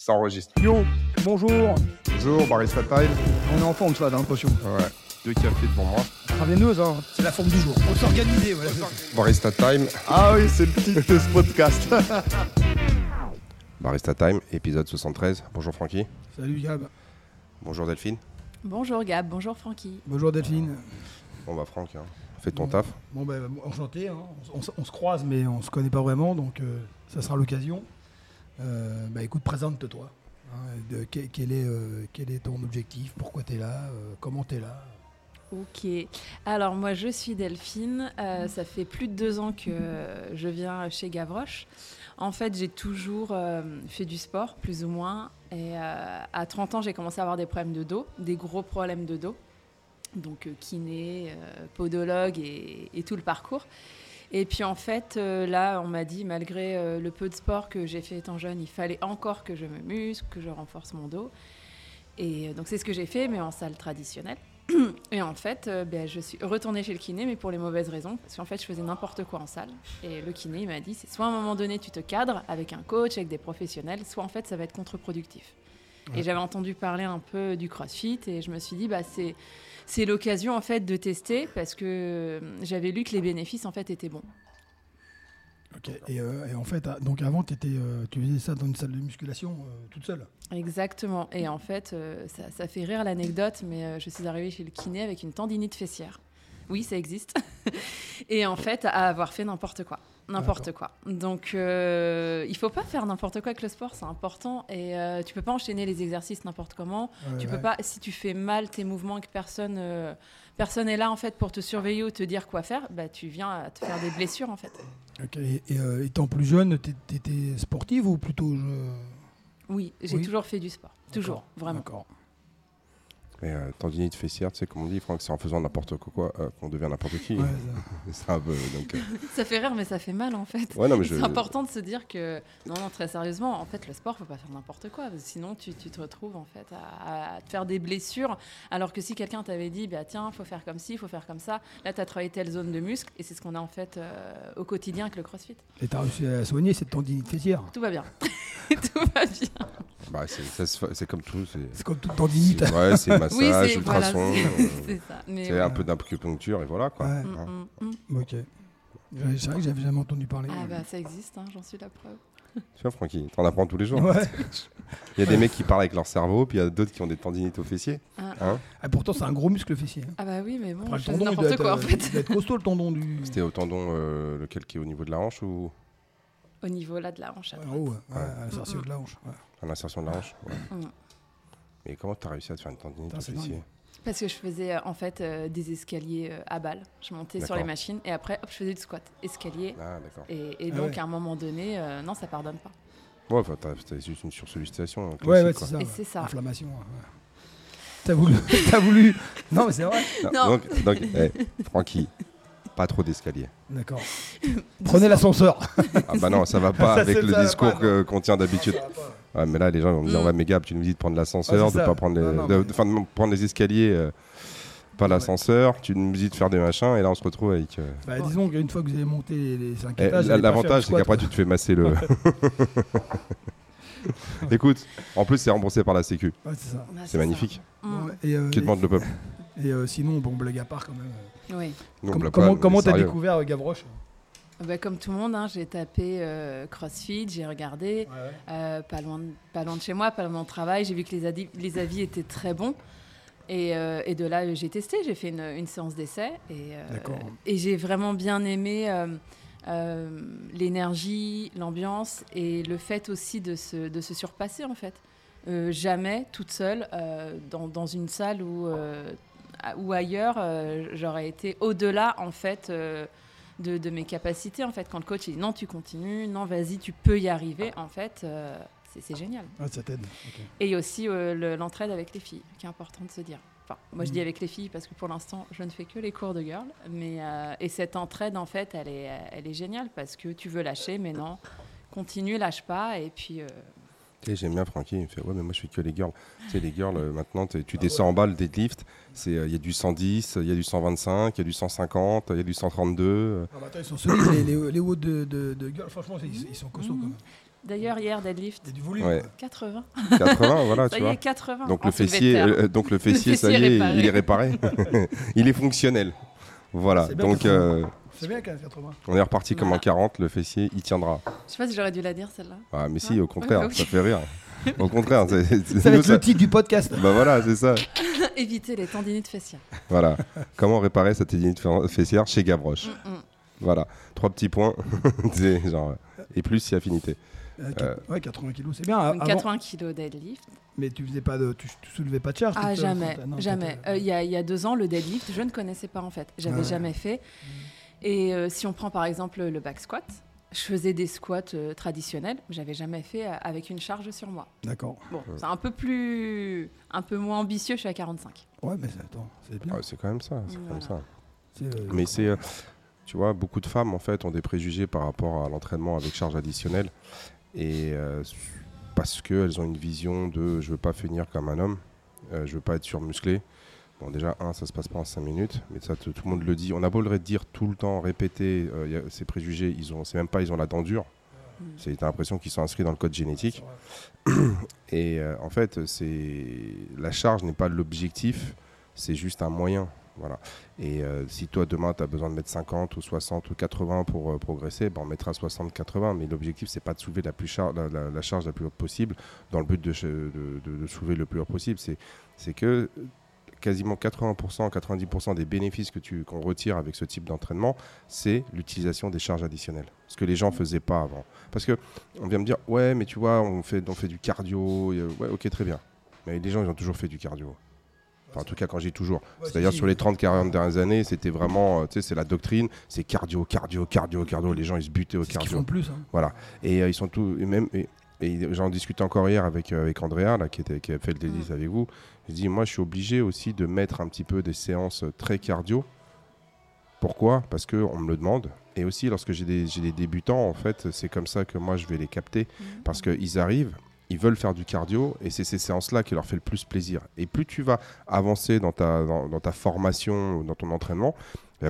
Ça enregistre. Yo, bonjour. Bonjour, Barista Time. On est en forme, ça, j'ai l'impression. Ouais, deux cafés devant moi. Intraveineuse, hein. C'est la forme du jour. Faut s'organiser, voilà. Barista Time. Ah oui, c'est le titre de ce podcast. Barista Time, épisode 73. Bonjour Francky. Salut Gab. Bonjour Delphine. Bonjour Gab, bonjour Francky. Bonjour Delphine. Bon bah Franck, hein, fais ton Bon. taf. Bon, ben, enchanté. hein. On, on se croise, mais on se connaît pas vraiment, donc euh, ça sera l'occasion. Euh, bah écoute, présente-toi. hein, quel, est, euh, quel est ton objectif Pourquoi tu es là euh, Comment tu es là Ok, alors moi je suis Delphine, ça fait plus de deux ans que je viens chez Gavroche. En fait j'ai toujours fait du sport, plus ou moins, et à 30 ans j'ai commencé à avoir des problèmes de dos, des gros problèmes de dos, donc kiné, podologue et tout le parcours. Et puis en fait euh, là on m'a dit malgré euh, le peu de sport que j'ai fait étant jeune, il fallait encore que je me muscle, que je renforce mon dos. Et euh, donc c'est ce que j'ai fait, mais en salle traditionnelle. Et en fait, ben, je suis retournée chez le kiné, mais pour les mauvaises raisons. Parce qu'en fait, je faisais n'importe quoi en salle. Et le kiné, il m'a dit, c'est soit à un moment donné, tu te cadres avec un coach, avec des professionnels, soit en fait, ça va être contre-productif. Ouais. Et j'avais entendu parler un peu du crossfit, et je me suis dit, bah, c'est... C'est l'occasion en fait de tester parce que euh, j'avais lu que les bénéfices en fait étaient bons. Ok. Et, euh, et en fait, ah, donc avant, t'étais, euh, tu faisais ça dans une salle de musculation euh, toute seule Exactement. Et en fait, ça, ça fait rire l'anecdote, mais je suis arrivée chez le kiné avec une tendinite fessière. Oui, ça existe. et en fait, à avoir fait n'importe quoi. N'importe quoi. Donc, euh, il faut pas faire n'importe quoi avec le sport, c'est important. Et euh, tu peux pas enchaîner les exercices n'importe comment. Ouais, Tu ouais. peux pas, si tu fais mal tes mouvements et que personne, euh, personne est là en fait pour te surveiller ou te dire quoi faire, bah tu viens à te faire des blessures en fait. Ok. Et, et, euh, étant plus jeune, t'é- t'étais sportive ou plutôt je... Oui, j'ai Oui. toujours fait du sport, toujours, vraiment. D'accord. Et euh, tendinite fessière, tu sais, comme on dit, Franck, c'est en faisant n'importe quoi euh, qu'on devient n'importe qui. Ouais, ça- C'est un peu. Donc, euh, Ça fait rire, mais ça fait mal en fait. Ouais, non, mais je. C'est important de se dire que, non, non, très sérieusement, en fait, le sport, faut pas faire n'importe quoi. Sinon, tu, tu te retrouves en fait à, à te faire des blessures. Alors que si quelqu'un t'avait dit, bah, tiens, faut faire comme ci, faut faire comme ça, là, tu as travaillé telle zone de muscle. Et c'est ce qu'on a en fait euh, au quotidien avec le crossfit. Et t'as réussi à soigner cette tendinite fessière Tout va bien. Tout va bien. Bah, c'est comme tout. C'est. Comme toute tendinite. Ouais, c'est massage, Oui, c'est voilà, ultrasons. c'est- euh, ouais. un peu d'acupuncture et voilà quoi. Ouais. Mm, Hein. mm, mm. Ok. Ouais, C'est vrai que j'avais jamais entendu parler. Ah bah ça existe, hein, j'en suis la preuve. Tu vois, Francky, t'en apprends tous les jours. Ouais. Il y a des mecs qui parlent avec leur cerveau, puis il y a d'autres qui ont des tendinites aux fessiers. Ah. Hein Ah, pourtant, c'est un gros muscle fessier. hein. Ah bah oui, mais bon, Après, le je fais tendon, il doit, être, quoi en euh, fait. il doit être costaud le tendon du. C'était au tendon, euh, lequel qui est au niveau de la hanche ou? Au niveau là de la hanche. à droite. en haut, ouais, à l'insertion Mm, de la hanche. ouais. à l'insertion de la hanche Ouais. Mm. Mais comment t'as réussi à te faire une tendinite au fessier. Parce que je faisais euh, en fait euh, des escaliers euh, à balles. Je montais sur les machines et après, hop, je faisais du squat, escalier. Ah, d'accord. Et, et Ah donc, ouais. à un moment donné, euh, non, ça pardonne pas. Ouais, enfin, t'as t'as juste une sursollicitation. hein, Ouais, ouais, quoi. c'est ça. Et c'est ça. Inflammation. ouais. T'as voulu, t'as voulu. Non, mais c'est vrai. Non, Non. Donc, donc eh, Francky, pas trop d'escalier. D'accord. Prenez l'ascenseur. Ah bah non, ça va pas Ça, avec le discours qu'on tient d'habitude. Ouais, mais là, les gens vont me dire, Mm. ouais, mais Gab, tu nous dis de prendre l'ascenseur, de ça. pas prendre les, Non, non, de- mais- de- enfin, de prendre les escaliers, euh, pas Ouais. l'ascenseur. Tu nous dis de faire des machins, et là, on se retrouve avec. euh, Bah, disons qu'une fois que vous avez monté les- les 5 eh, étages. L'avantage, c'est qu'après, tu te fais masser le. Écoute, en plus, c'est remboursé par la Sécu. Ouais, c'est. Bah, ça. magnifique. Mm. Et, euh, Que demande le peuple et euh, sinon, bon, blague à part quand même. Oui. Comme- comment t'as découvert Gavroche? Bah, comme tout le monde, hein, j'ai tapé euh, CrossFit, j'ai regardé, euh, pas, loin de, pas loin de chez moi, pas loin de mon travail. J'ai vu que les, adi- les avis étaient très bons. Et, euh, et de là, j'ai testé, j'ai fait une, une séance d'essai. Et, et j'ai vraiment bien aimé l'énergie, l'ambiance et le fait aussi de se, de se surpasser, en fait. Jamais toute seule dans, dans une salle ou ailleurs, j'aurais été au-delà, en fait. De, de mes capacités en fait quand le coach il dit non tu continues non vas-y tu peux y arriver en fait euh, c'est- génial Ouais, ça t'aide. et il y a aussi euh, le- l'entraide avec les filles, qui est important de se dire. Enfin, moi, je dis Mhm. avec les filles parce que pour l'instant, je ne fais que les cours de girl. Mais, euh, et cette entraide, en fait, elle est, elle est géniale parce que tu veux lâcher, mais non, continue, lâche pas. Et puis, J'aime bien Francky, il me fait Ouais, mais moi je fais que les girls. Tu sais, les girls, euh, maintenant, tu descends en bas le deadlift, c'est, euh, il y a du 110, il y a du 125, il y a du 150, il y a du 132. euh. Ah bah attends, ils sont solides, les, les, les hauts de, de, de gueule. Franchement, ils, ils sont costauds quand même. D'ailleurs, hier, deadlift. Il y a du volume. Ouais. quoi. 80. 80, voilà, Ça tu y vois. est, 80. Donc le fessier, euh, donc le fessier, ça y est, réparé. il est réparé. il est fonctionnel. Voilà. Donc euh, C'est bien quand même 80. on est reparti comme en Voilà. 40. Le fessier, il tiendra. Je sais pas si j'aurais dû la dire celle-là. Ah, mais si, au contraire, Ouais, bah ça fait rire. Au contraire, c'est- c'est- Ça va nous, être ça- le titre du podcast. Bah voilà, c'est ça. Éviter les tendinites faciales. Voilà. Comment réparer sa tendinite fessière chez Gavroche. Mm, mm. Voilà. Trois petits points. C'est genre, et plus si affinité. Euh, Euh. Ouais, 80 kilos, c'est bien. Donc Avant- 80 kg deadlift. Mais tu faisais pas de, tu, tu soulevais pas de charge. Ah, toute seule, jamais, quand t'as- non, jamais. t'étais- Euh, Il y, a, il y a deux ans, le deadlift, je ne connaissais pas en fait. J'avais Ouais. jamais fait. Et euh, si on prend par exemple le back squat, je faisais des squats euh, traditionnels, mais j'avais jamais fait euh, avec une charge sur moi. D'accord. Bon, c'est un peu plus, un peu moins ambitieux. Je suis à 45. Ouais, mais attends, c'est bien. Ouais, c'est quand même ça. C'est Voilà. comme ça. C'est, euh, Mais c'est, euh, tu vois, beaucoup de femmes en fait ont des préjugés par rapport à l'entraînement avec charge additionnelle et euh, parce qu'elles ont une vision de je veux pas finir comme un homme, euh, je veux pas être surmusclé. Bon, déjà, un, ça se passe pas en 5 minutes, mais ça, tout le monde le dit. On a beau le dire tout le temps, répéter euh, y a- ces préjugés, ils ont, c'est même pas, ils ont la dent dure. Mm. C'est t'as l'impression qu'ils sont inscrits dans le code génétique. Et euh, en fait, c'est la charge n'est pas l'objectif, c'est juste un moyen. Voilà. Et euh, si toi demain tu as besoin de mettre 50 ou 60 ou 80 pour euh, progresser, ben, on mettra 60-80. Mais l'objectif c'est pas de soulever la, plus char- la, la- la charge la plus haute possible dans le but de, de, de- de soulever le plus haut possible. C'est que quasiment 80%, 90% des bénéfices que tu, qu'on retire avec ce type d'entraînement, c'est l'utilisation des charges additionnelles. Ce que les gens faisaient pas avant. Parce que on vient me dire, ouais, mais tu vois, on fait, on fait du cardio. euh, Ouais, ok, très bien. Mais les gens, ils ont toujours fait du cardio. Enfin, en tout cas, quand j'ai toujours. C'est-à-dire, sur les 30-40 dernières années, c'était vraiment, euh, tu sais, c'est la doctrine, c'est cardio, cardio, cardio, cardio. Les gens, ils se butaient au cardio. font le plus. hein. Voilà. Et euh, ils sont tous. Et même. Et, et j'en discutais encore hier avec, euh, avec Andrea, là, qui, était, qui a fait le délice avec vous. Je dis, moi, je suis obligé aussi de mettre un petit peu des séances euh, très cardio. Pourquoi? Parce qu'on me le demande. Et aussi, lorsque j'ai des, des débutants, en fait, c'est comme ça que moi, je vais les capter. Parce qu'ils arrivent, ils veulent faire du cardio, et c'est ces séances-là qui leur fait le plus plaisir. Et plus tu vas avancer dans ta, dans, dans ta formation, dans ton entraînement,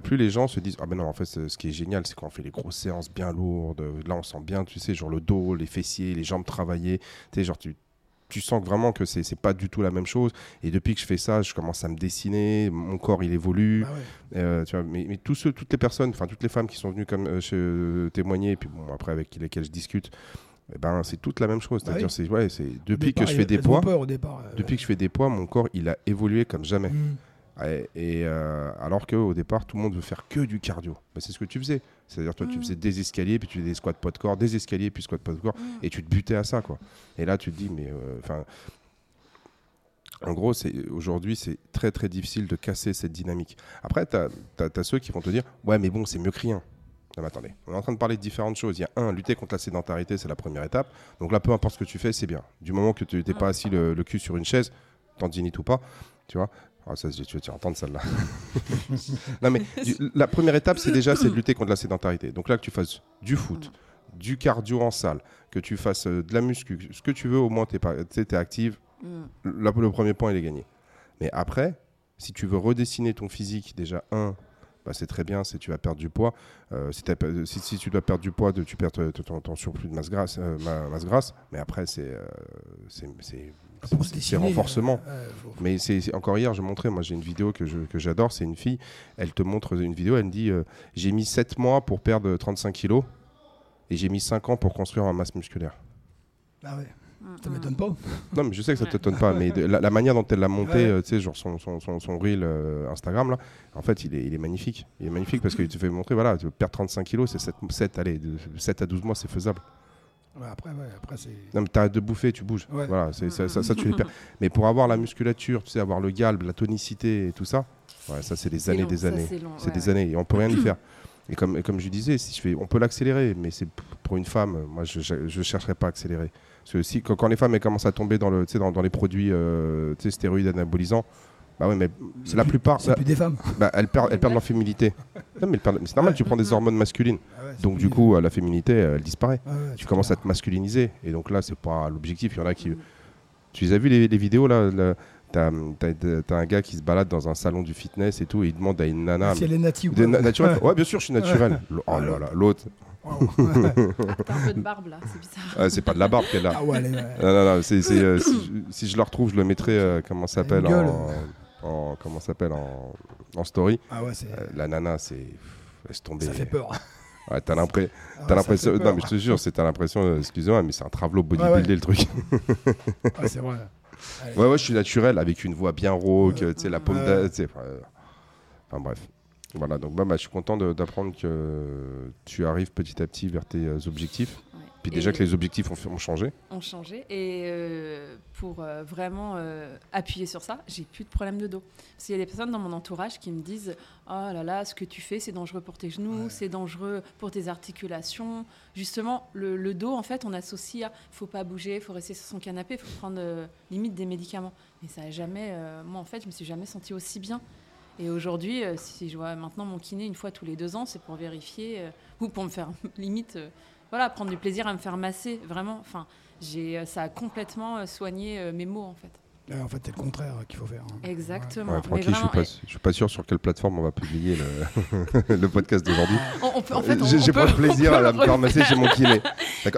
plus les gens se disent Ah ben non, en fait, ce qui est génial, c'est quand on fait les grosses séances bien lourdes. Là, on sent bien, tu sais, genre le dos, les fessiers, les jambes travailler. Tu sais, genre, tu, tu sens vraiment que c'est pas du tout la même chose. Et depuis que je fais ça, je commence à me dessiner, mon corps, il évolue. Ouais. Euh, tu vois, mais, mais tous ceux, toutes les personnes, enfin toutes les femmes qui sont venues comme euh, chez- euh, témoigner, et puis bon, après avec lesquelles je discute, eh ben, c'est toute la même chose. Bah C'est-à-dire, oui. ouais, c'est depuis que je fais des poids, peur au départ. depuis que je fais des poids, mon corps, il a évolué comme jamais. hmm. Et, et, euh, alors qu'au départ, tout le monde veut faire que du cardio. Bah, c'est ce que tu faisais. C'est-à-dire, toi, tu Mm. faisais des escaliers, puis tu faisais des squats poids de corps, des escaliers, puis squats poids de corps, Mm. et tu te butais à ça, quoi. Et là, tu te dis, mais euh, en gros, c'est aujourd'hui, c'est très très difficile de casser cette dynamique. Après, tu as, ceux qui vont te dire Ouais, mais bon, c'est mieux que rien. Non, mais attendez, on est en train de parler de différentes choses. Il y a un, lutter contre la sédentarité, c'est la première étape. Donc là, peu importe ce que tu fais, c'est bien. Du moment que tu n'es pas assis le, le cul sur une chaise, tendinite ou pas, tu vois. Ah, ça, tu vas entendre celle-là. non, mais du- la première étape, c'est déjà c'est de lutter contre la sédentarité. Donc là, que tu fasses du foot, du cardio en salle, que tu fasses euh, de la muscu, ce que tu veux, au moins, tu es, active, Mm. Là, le premier point, il est gagné. Mais après, si tu veux redessiner ton physique, déjà, un, bah, c'est très bien, c'est tu vas perdre du poids. Euh, si, pas- si, si tu dois perdre du poids, de- tu perds ton, surplus de masse grasse, euh, ma- masse grasse. Mais après, c'est euh, c'est- dessiner, renforcement. euh, faut- Mais c'est encore hier, je montrais, moi j'ai une vidéo que j'adore, c'est une fille, elle te montre une vidéo, elle me dit euh, j'ai mis 7 mois pour perdre 35 kilos et j'ai mis 5 ans pour construire ma masse musculaire. Ah ouais, ça mm. m'étonne pas. Non, mais je sais que ça Ouais. t'étonne pas, mais de- la, la manière dont elle l'a monté, Ouais. euh, tu sais, genre son, son, son, son reel euh, Instagram, là, en fait, il est, il est magnifique. Il est magnifique parce qu'il te fait montrer, voilà, tu veux perdre 35 kilos, c'est 7, 7, allez, de 7 à 12 mois, c'est faisable. Ouais, après, ouais, après c'est. Non, mais t'arrêtes de bouffer, tu bouges. Ouais. Voilà, c'est, ça, ça, ça, tu les perds. Mais pour avoir la musculature, tu sais, avoir le galbe, la tonicité et tout ça, ouais, ça, c'est des C'est années, long, des ça, années. c'est long, C'est ouais, des années et on peut rien y faire. Et comme, et comme je disais, si je fais, on peut l'accélérer, mais c'est pour une femme, moi je ne chercherai pas à accélérer. Parce que si, quand, quand les femmes elles commencent à tomber dans, le, dans, dans les produits euh, stéroïdes anabolisants, bah ouais, mais la plus- plupart, C'est plus des femmes. bah, elles, perdent, elles perdent leur féminité. Non, mais, c'est normal, tu prends des hormones masculines. Ah ouais, Donc du coup, la féminité, elle disparaît. Ah ouais, Tu commences à te masculiniser. Et donc là, c'est pas l'objectif. Il y en a qui. Tu les as vu les, les vidéos là, là T'as un gars qui se balade dans un salon du fitness et tout, et il demande à une nana. Si elle est native. Quoi. na- naturel Ouais. Bien sûr, je suis naturel. L- Oh Ah, là là, l'autre. Wow. Ah, t'as un peu de barbe là, c'est bizarre. Ah, c'est pas de la barbe qu'elle a. ah ouais, allez, ouais. Non, non, non, c'est, c'est, euh, si, je, si je le retrouve, je le mettrai, euh, comment ça s'appelle, en, en- comment ça s'appelle, en, en story. Ah ouais, c'est... Euh, la nana, c'est... Laisse tomber. ça fait peur. Ouais, t'as, l'impré- Ah, t'as ça l'impression... Non, mais je te jure, c'est, t'as l'impression, euh, excusez-moi, mais c'est un travelot bodybuildé, Ouais, ouais. le truc. Ouais, c'est vrai. Allez. Ouais, ouais, je suis naturel, avec une voix bien rauque, tu sais, la paume Ouais. d'a- tu sais, enfin, euh, enfin, bref. Voilà, donc bah, bah, je suis content d'apprendre que tu arrives petit à petit vers tes euh, objectifs. Ouais. Puis déjà Et- que les objectifs ont, ont changé. ont changé. Et euh, pour euh, vraiment euh, appuyer sur ça, j'ai plus de problème de dos. Parce qu'il y a des personnes dans mon entourage qui me disent Oh là là, ce que tu fais, c'est dangereux pour tes genoux, Ouais. c'est dangereux pour tes articulations. Justement, le, le dos, en fait, on associe à faut pas bouger, faut rester sur son canapé, faut prendre euh, limite des médicaments. Mais ça a jamais. euh, moi, en fait, je me suis jamais sentie aussi bien. Et aujourd'hui, euh, si je vois maintenant mon kiné une fois tous les deux ans, c'est pour vérifier euh, ou pour me faire limite, euh, voilà, prendre du plaisir à me faire masser, vraiment. Enfin, j'ai, ça a complètement soigné mes maux en fait. Ouais, en fait, c'est le contraire qu'il faut faire. hein. Exactement. Ouais, Francky, je suis vraiment, pas, je suis pas sûr sur quelle plateforme on va publier le, le podcast d'aujourd'hui. peut, en fait, on, j'ai pas de plaisir à peut me masser chez mon kiné.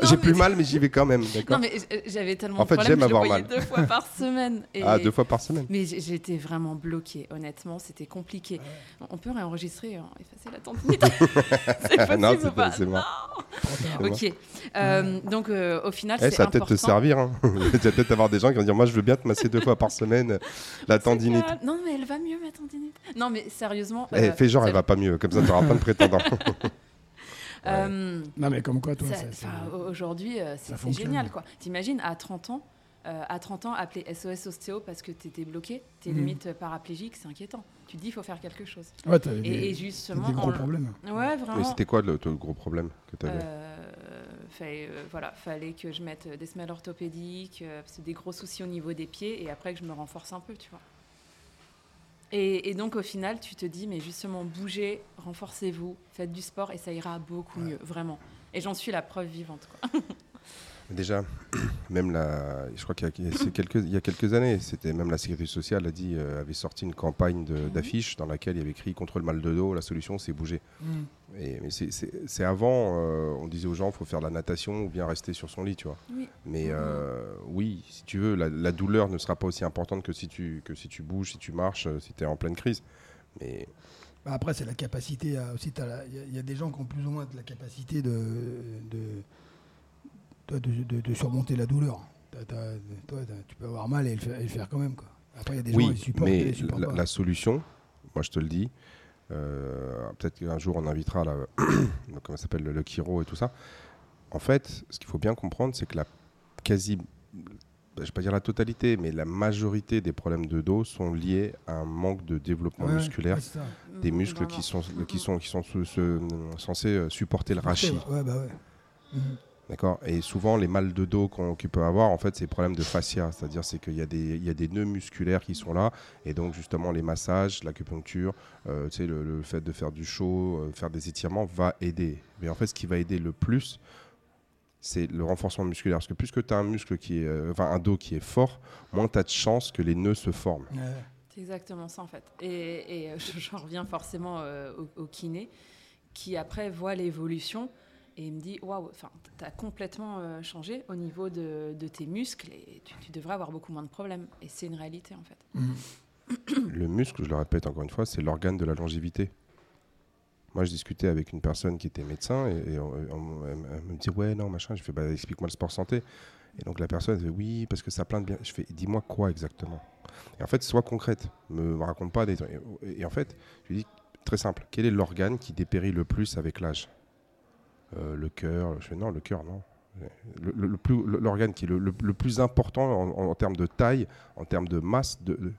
J'ai plus mal, mais j'y vais quand même. D'accord. Non mais euh, j'avais tellement En fait, j'aime avoir mal. deux fois par semaine. Et- Ah, deux fois par semaine. Mais j'étais vraiment bloquée, honnêtement, c'était compliqué. On peut réenregistrer, hein, effacer la tendinite. c'est possible Non, ou c'est pas pas- c'est bon. Non. Tard. Ok. Euh, donc euh, au final, Eh, c'est ça va peut-être te servir. Hein. tu vas peut-être avoir des gens qui vont dire Moi, je veux bien te masser deux fois par semaine la tendinite. Non mais elle va mieux ma tendinite. Non mais sérieusement. Eh, euh, fais genre, elle va pas mieux. Comme ça, t'auras plein de prétendants. euh, Non, mais comme quoi, toi, Aujourd'hui, euh, c'est génial. quoi. T'imagines, à 30 ans, euh, à 30 ans, appeler SOS ostéo parce que t'étais bloqué, t'es Mhm. limite paraplégique, c'est inquiétant. Tu te dis, il faut faire quelque chose. Ouais, t'avais Et, des, et t'avais justement, des gros en- problèmes. Ouais, Mais vraiment. c'était quoi le, le gros problème que tu avais Euh, voilà, fallait que je mette des semelles orthopédiques, euh, c'est des gros soucis au niveau des pieds, et après que je me renforce un peu, tu vois. Et, et donc au final, tu te dis, mais justement, bougez, renforcez-vous, faites du sport, et ça ira beaucoup mieux, vraiment. Et j'en suis la preuve vivante. Quoi. Déjà, même la, je crois qu'il y, a- quelques, il y a quelques années, c'était même la sécurité sociale a dit, euh, avait sorti une campagne Mhm. d'affiches dans laquelle il y avait écrit contre le mal de dos, la solution c'est bouger. Mm. Et, mais c'est- avant, euh, on disait aux gens, il faut faire de la natation ou bien rester sur son lit, tu vois. Oui. Mais Mhm. euh, oui, si tu veux, la, la douleur ne sera pas aussi importante que si tu, que si tu bouges, si tu marches, si tu es en pleine crise. Mais Bah, après, c'est la capacité à, aussi. Il y a- il y, a des gens qui ont plus ou moins de la capacité de, de, de, de- de- de surmonter la douleur. Toi, tu peux avoir mal et le faire, et le faire quand même. Quoi. Après, il y a des gens oui, qui supportent mais supportent la, pas. la solution, moi je te le dis, euh, peut-être qu'un jour on invitera la, comment s'appelle le, le chiro et tout ça. En fait, ce qu'il faut bien comprendre, c'est que la quasi, je vais pas dire la totalité, mais la majorité des problèmes de dos sont liés à un manque de développement Ouais, musculaire, des muscles qui sont, qui sont, qui sont se- censés euh, supporter le rachis. Ouais, bah ouais. Mhm. D'accord Et souvent, les mal de dos qu'on qu'il peut avoir, en fait, c'est des problèmes de fascia. C'est-à-dire c'est qu'il y, a des- il y a des nœuds musculaires qui sont là. Et donc, justement, les massages, l'acupuncture, euh, tu sais, le, le fait de faire du chaud, euh, faire des étirements va aider. Mais en fait, ce qui va aider le plus, c'est le renforcement musculaire. Parce que plus que tu as un muscle qui est, euh, enfin, un dos qui est fort, moins tu as de chances que les nœuds se forment. C'est exactement ça en fait. Et, et, j'en reviens forcément euh, au, au kiné qui après voit l'évolution et il me dit waouh, enfin, tu as complètement euh, changé au niveau de, de tes muscles et tu, tu devrais avoir beaucoup moins de problèmes. Et c'est une réalité en fait. Mhm. Le muscle, je le répète encore une fois, c'est l'organe de la longévité. Moi, je discutais avec une personne qui était médecin et, et on- on- elle, me dit Ouais, non, machin. Je fais bah, Explique-moi le sport santé. Et donc la personne elle fait Oui, parce que ça a plein de bien. Je fais Dis-moi quoi exactement? Et en fait, sois concrète. Me, me raconte pas des trucs. Et, et en fait, je lui dis Très simple Quel est l'organe qui dépérit le plus avec l'âge? Le cœur. Je fais Non, le cœur, non. L'organe qui est le, le- le plus important en, en- en termes de taille, en termes de masse, de, de-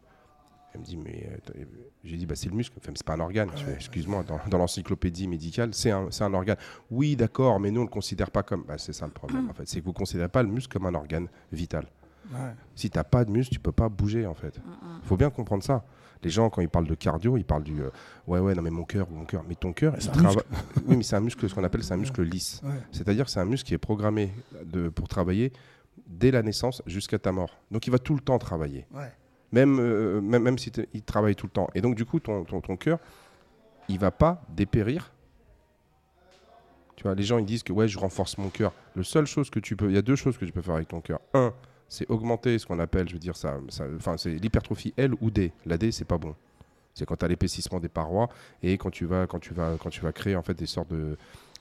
elle me dit, mais euh, j'ai dit, bah, c'est le muscle. Enfin, c'est pas un organe. Ouais. Excuse-moi, dans, dans l'encyclopédie médicale, c'est un, un organe. Oui, d'accord, mais nous, on ne le considère pas comme. Bah, c'est ça le problème, en fait. C'est que vous ne considérez pas le muscle comme un organe vital. Ouais. Si tu n'as pas de muscle, tu peux pas bouger, en fait. Mm, mm. Il faut bien comprendre ça. Les gens, quand ils parlent de cardio, ils parlent du. euh, ouais, ouais, non, mais mon cœur, mon cœur. Mais ton cœur, C'est un travaille. oui, mais c'est un muscle, ce qu'on appelle, c'est un muscle lisse. Ouais. C'est-à-dire que c'est un muscle qui est programmé de, pour travailler dès la naissance jusqu'à ta mort. Donc, il va tout le temps travailler Ouais. même, euh, même, même si il travaille tout le temps. Et donc, du coup, ton, ton, ton cœur, il va pas dépérir. Tu vois, les gens ils disent que ouais, je renforce mon cœur. Le seule chose que tu peux, il y a deux choses que tu peux faire avec ton cœur. Un, c'est augmenter ce qu'on appelle, je veux dire ça, enfin c'est l'hypertrophie L ou D. La D c'est pas bon. C'est quand tu as l'épaississement des parois et quand tu vas quand tu vas quand tu vas créer en fait des sortes de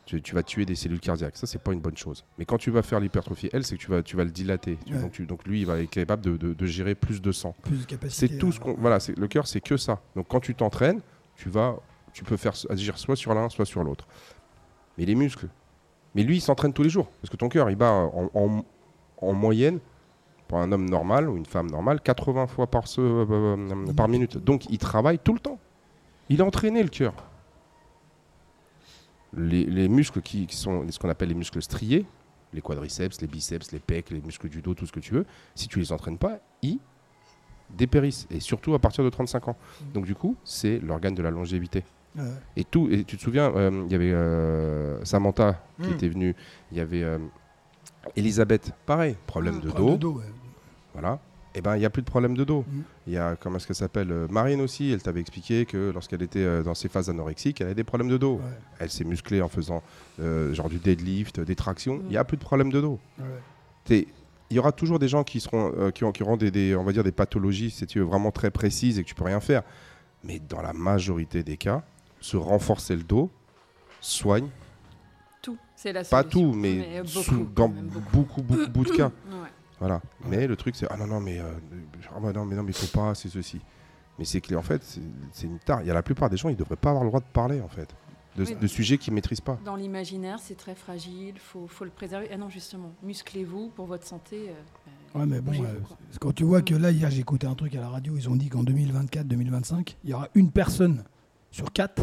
tu, tu vas tuer des cellules cardiaques. Ça c'est pas une bonne chose. Mais quand tu vas faire l'hypertrophie L, c'est que tu vas tu vas le dilater. Ouais. donc, tu- donc lui il va être capable de, de- de gérer plus de sang. Plus de capacité. C'est tout ce à- qu'on voilà, c'est le cœur c'est que ça. Donc quand tu t'entraînes, tu vas tu peux faire agir soit sur l'un soit sur l'autre. Mais les muscles. Mais lui il s'entraîne tous les jours parce que ton cœur il bat en, en- en moyenne pour un homme normal ou une femme normale 80 fois par, se- euh, euh, par minute. Donc il travaille tout le temps. Il est entraîné le cœur. Les, les muscles qui, qui sont ce qu'on appelle les muscles striés, les quadriceps, les biceps, les pecs, les muscles du dos, tout ce que tu veux, si tu les entraînes pas, ils dépérissent. Et surtout à partir de 35 ans. Donc du coup, c'est l'organe de la longévité. Ouais. Et tout, et tu te souviens, euh, il y avait euh, Samantha qui Mm. était venue, il y avait euh, Elisabeth, pareil, problème Mm. de Problème dos, de ouais. Voilà. Et ben il y a plus de problème de dos. Mm. Il y a comment est-ce qu'elle s'appelle euh, Marine aussi, elle t'avait expliqué que lorsqu'elle était euh, dans ses phases anorexiques, elle avait des problèmes de dos. Ouais. Elle s'est musclée en faisant euh, genre du deadlift, des tractions, Mm. il y a plus de problème de dos. Ouais. Il y aura toujours des gens qui seront euh, qui, ont- qui auront des, des- on va dire des pathologies si tu veux vraiment très précises et que tu peux rien faire mais dans la majorité des cas se renforcer le dos soigne Tout, c'est la pas solution. tout mais, beaucoup, sous- dans beaucoup. beaucoup beaucoup beaucoup de cas Ouais. Voilà mais le truc c'est ah non non mais euh, ah bah non mais non mais faut pas c'est ceci mais c'est que en fait c'est- une tare il y a la plupart des gens ils devraient pas avoir le droit de parler en fait de, Oui. de sujets qu'ils maîtrisent pas Dans l'imaginaire, c'est très fragile, faut, faut le préserver. Ah non, justement, musclez-vous pour votre santé. euh, Ouais, mais bon, euh, quand tu vois que là, hier, j'ai écouté un truc à la radio, ils ont dit qu'en 2024-2025, il y aura une personne sur quatre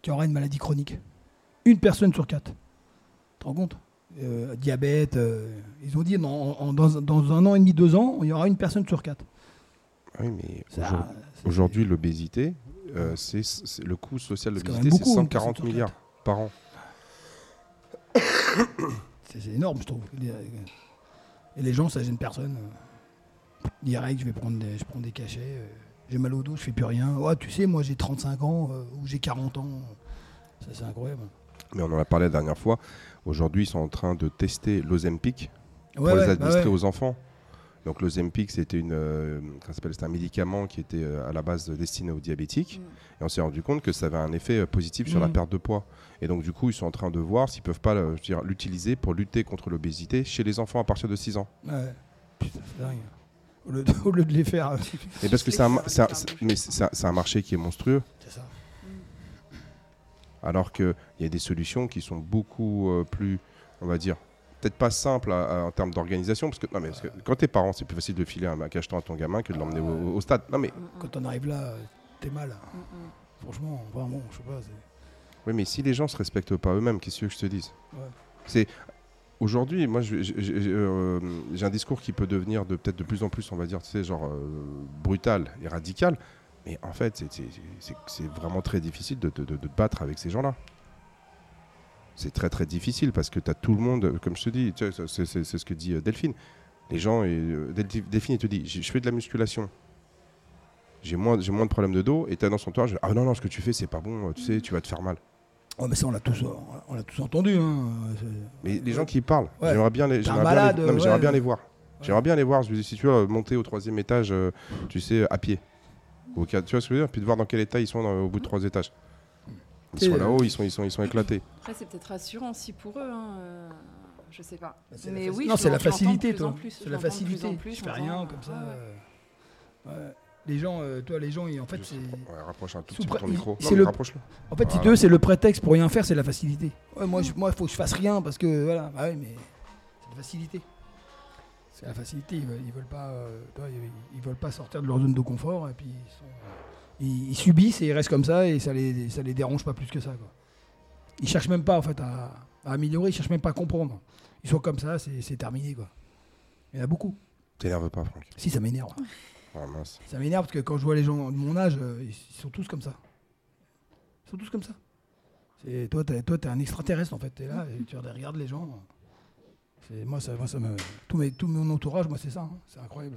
qui aura une maladie chronique. Une personne sur quatre. Tu te rends compte? Euh, Diabète, euh, ils ont dit dans, en- dans, dans un an et demi, deux ans, il y aura une personne sur quatre. Ah oui mais Ça, aujourd'hui- c'est- aujourd'hui l'obésité euh, c'est c'est- le coût social de C'est quand l'obésité c'est beaucoup, une 140 personne sur milliards par an C'est c'est énorme, je trouve. Et les gens, ça gêne personne. Direct, je vais prendre des, je prends des cachets. euh, J'ai mal au dos, je fais plus rien. Tu sais, moi j'ai 35 ans euh, ou j'ai 40 ans. Ça, c'est incroyable. Mais on en a parlé la dernière fois. Aujourd'hui, ils sont en train de tester l'Ozempic pour Ouais, les ouais, bah administrer ouais. aux enfants. Donc l'Ozempic, c'était une, euh, un médicament qui était euh, à la base destiné aux diabétiques. Mm. Et on s'est rendu compte que ça avait un effet euh, positif sur la Mhm. perte de poids. Et donc du coup, ils sont en train de voir s'ils peuvent pas je veux dire, l'utiliser pour lutter contre l'obésité chez les enfants à partir de 6 ans. Ouais. Putain, c'est dingue. Au lieu, de, au lieu de les faire. Et parce que c'est un, ma- c'est un- c'est- mais c'est un- c'est un marché qui est monstrueux. C'est ça. Alors qu'il y a des solutions qui sont beaucoup euh, plus, on va dire, peut-être pas simples à- à- en termes d'organisation. Parce que, non, mais parce que quand t'es parent, c'est plus facile de filer un cacheton à ton gamin que de l'emmener au, au stade. Non, mais, Mm, mm, Quand on arrive là, euh, t'es mal. mm, mm. Franchement, vraiment, je sais pas. oui, mais si les gens se respectent pas eux-mêmes, qu'est-ce que je te dise? Ouais. C'est. Aujourd'hui, moi, euh, j'ai un discours qui peut devenir de peut-être de plus en plus, on va dire, tu sais, genre euh, brutal et radical. Mais en fait, c'est- vraiment très difficile de, de- de- de te battre avec ces gens-là. C'est très très difficile parce que tu as tout le monde, comme je te dis, c'est ce que dit euh, Delphine. Les gens, euh, Del- Delphine, il te dit, je fais de la musculation. J'ai moins, moins de problèmes de dos. Et tu as dans son toit, ah non, non, ce que tu fais, c'est pas bon, tu sais, tu vas te faire mal. Ouais, mais ça, on l'a tous, on l'a tous entendu. Hein. Mais les gens qui parlent, Ouais. j'aimerais bien les, bien malade, non, mais j'aimerais ouais. bien les voir. J'aimerais bien les voir. Si tu veux euh, monter au troisième étage, euh, tu sais, à pied. Ou tu vois ce que je veux dire Puis de voir dans quel état ils sont dans- au bout de trois étages. Ils sont euh, là-haut, ils sont, ils sont, ils sont éclatés. Après, c'est peut-être rassurant aussi pour eux. Hein. euh, Je sais pas. Bah, c'est Mais la faci- oui, non, c'est la facilité, plus toi. plus, C'est la plus facilité. en plus, je fais rien entend, comme ça. ouais, ouais. euh, ouais. Les gens, euh, toi, les gens, ils- en fait, c'est. Ouais, rapproche un tout petit peu ton micro. c'est Non, mais le- rapproche-le. En fait, si Voilà. tu veux, c'est le prétexte pour rien faire, c'est la facilité. Ouais, moi, il moi, faut que je fasse rien parce que voilà. Bah oui, mais c'est la facilité. C'est la facilité. Ils veulent, ils veulent pas, euh, ils, veulent pas sortir de leur zone de confort et puis ils, sont, euh, ils- ils subissent et ils restent comme ça et ça les, ça les dérange pas plus que ça. Quoi. Ils cherchent même pas en fait à, à améliorer. Ils cherchent même pas à comprendre. Ils sont comme ça, c'est terminé quoi. Il y en a beaucoup. T'énerve pas, Franck. Si ça m'énerve. Ah, mince. Ça m'énerve parce que quand je vois les gens de mon âge, euh, ils sont tous comme ça. Ils sont tous comme ça. Toi, t'es, toi, t'es un extraterrestre en fait. T'es là et tu regardes les gens. C'est, moi, ça, moi, ça me, tout, mes, tout mon entourage, moi, c'est ça. hein. C'est incroyable.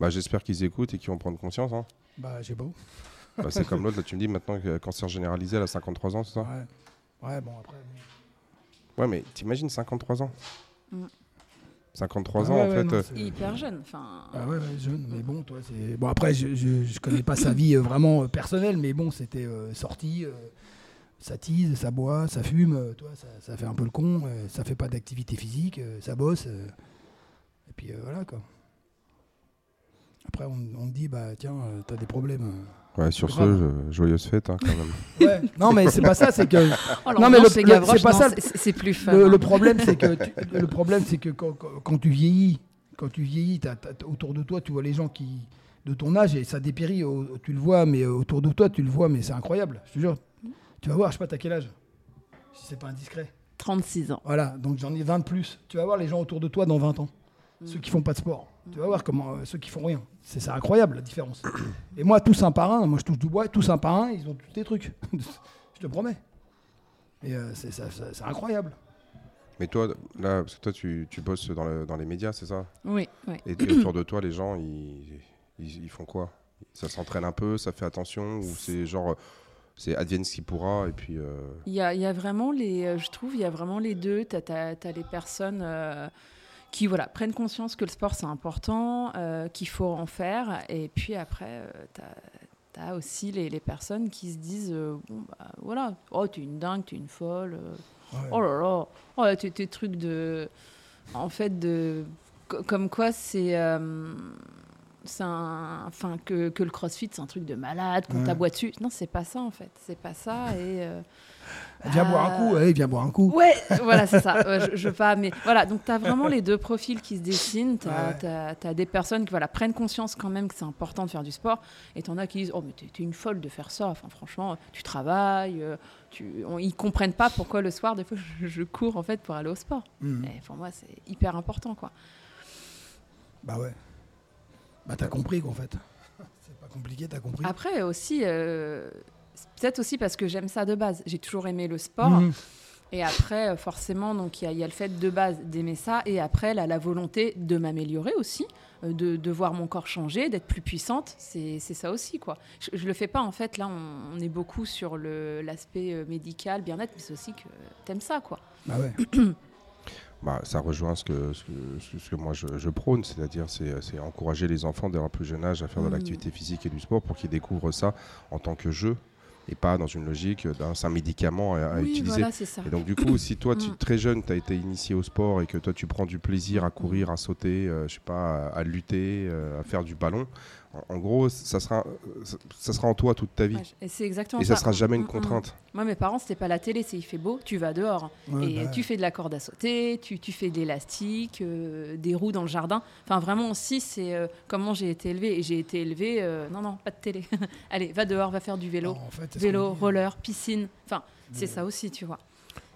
Bah, J'espère qu'ils écoutent et qu'ils vont prendre conscience. hein. Bah, où. Bah, c'est comme l'autre, là, tu me dis maintenant que cancer généralisé, elle a 53 ans, c'est ça? Ouais. Ouais, bon, après. Ouais, mais t'imagines 53 ans? Mm. 53 Ah ans, ouais, en ouais, fait. non, euh, c'est- Hyper jeune. Enfin, Ah ouais, ouais, jeune, mais bon, toi, c'est. Bon, après, je, je, je connais pas sa vie euh, vraiment euh, personnelle, mais bon, c'était euh, sorti, euh, ça tease, ça boit, ça fume, euh, toi, ça, ça fait un peu le con, euh, ça fait pas d'activité physique, euh, ça bosse, et puis euh, voilà, quoi. Après, on, on te dit, bah tiens, t'as des problèmes. Ouais, sur ce, je- joyeuse fête, hein, quand même. Ouais, non, mais c'est pas ça, c'est que. oh, Non, mais l'ambiance le- chez le- Gavroche, c'est pas non, ça, c'est- plus fun. Le, hein. le problème, c'est que, tu- le problème, c'est que quand, quand- quand tu vieillis, quand tu vieillis, autour de toi, tu vois les gens qui de ton âge et ça dépérit. tu le vois, mais autour de toi, tu le vois, mais c'est incroyable. Je te jure. Tu vas voir, je sais pas, t'as quel âge? Si c'est pas indiscret. 36 ans. Voilà, donc j'en ai 20 de plus. Tu vas voir les gens autour de toi dans 20 ans. Ceux qui font pas de sport. Tu vas voir comment euh, ceux qui font rien. C'est incroyable la différence. Et moi, tous un par un, moi je touche du bois, tous un par un, ils ont tous des trucs. je te promets. Et euh, c'est ça- ça- c'est incroyable. Mais toi, là, parce que toi, tu, tu bosses dans, le- dans les médias, c'est ça? Oui, oui. Et, et autour de toi, les gens, ils, ils, ils font quoi? Ça s'entraîne un peu, ça fait attention Ou c'est genre, euh, c'est advienne ce qui pourra, et puis... euh, Il y a, il y a vraiment les, euh, je trouve, il y a vraiment les deux. Tu as, les personnes euh, qui voilà, prennent conscience que le sport c'est important, euh, qu'il faut en faire. Et puis après, tu as, aussi les, les personnes qui se disent euh, bon, bah, voilà, oh, tu es une dingue, tu es une folle. euh, Ouais. Oh là là, oh, tes, tes trucs de. En fait, de. co- Comme quoi, c'est. Un- enfin, que, que le crossfit, c'est un truc de malade, qu'on Ouais. t'aboie dessus. Non, c'est pas ça, en fait. C'est pas ça. Et. euh, Viens boire un coup, euh, allez, viens boire un coup. Ouais, voilà, c'est ça. Ouais, je, je pas, mais voilà. Donc, tu as vraiment les deux profils qui se dessinent. Tu as, Ouais. des personnes qui voilà, prennent conscience quand même que c'est important de faire du sport. Et tu en as qui disent Oh, mais t'es une folle de faire ça. Enfin, franchement, tu travailles. euh, Tu... on- ils comprennent pas pourquoi le soir, des fois, je, je cours en fait pour aller au sport. Et pour moi, c'est hyper important, quoi. Bah ouais. Bah t'as compris qu'en fait. C'est pas compliqué, t'as compris. Après aussi, euh, peut-être aussi parce que j'aime ça de base. J'ai toujours aimé le sport. Mhm. Et après, euh, forcément, donc il y, a- il y a le fait de base d'aimer ça, et après la, la volonté de m'améliorer aussi, euh, de, de voir mon corps changer, d'être plus puissante. C'est ça aussi, quoi. Je, je le fais pas en fait. Là, on, on est beaucoup sur l'aspect médical, bien-être, mais c'est aussi que t'aimes ça, quoi. Bah ouais. bah, ça rejoint ce que, ce que, ce que- ce que moi je, je prône, c'est-à-dire c'est c'est encourager les enfants dès leur plus jeune âge à faire de Mhm. l'activité physique et du sport pour qu'ils découvrent ça en tant que jeu et pas dans une logique d'un un médicament à, à oui, utiliser. voilà, c'est ça. Et donc du coup, si toi, tu, Mm. très jeune, tu as été initié au sport et que toi, tu prends du plaisir à courir, à sauter, euh, je sais pas, à, à lutter, euh, à faire du ballon, en, gros, ça sera, euh, ça, sera en toi toute ta vie. Ouais, et c'est exactement et ça ça. sera jamais Mm, une mm, mm. contrainte. Moi, mes parents, c'était pas la télé, c'est il fait beau, tu vas dehors. Ouais, et bah tu fais de la corde à sauter, tu, tu fais de l'élastique, euh, des roues dans le jardin. Enfin, vraiment aussi, c'est euh, comment j'ai été élevée. Et j'ai été élevée, euh, non, non, pas de télé. Allez, va dehors, va faire du vélo. Non, en fait, c'est ce vélo, roller, piscine. Enfin, c'est ça aussi, tu vois.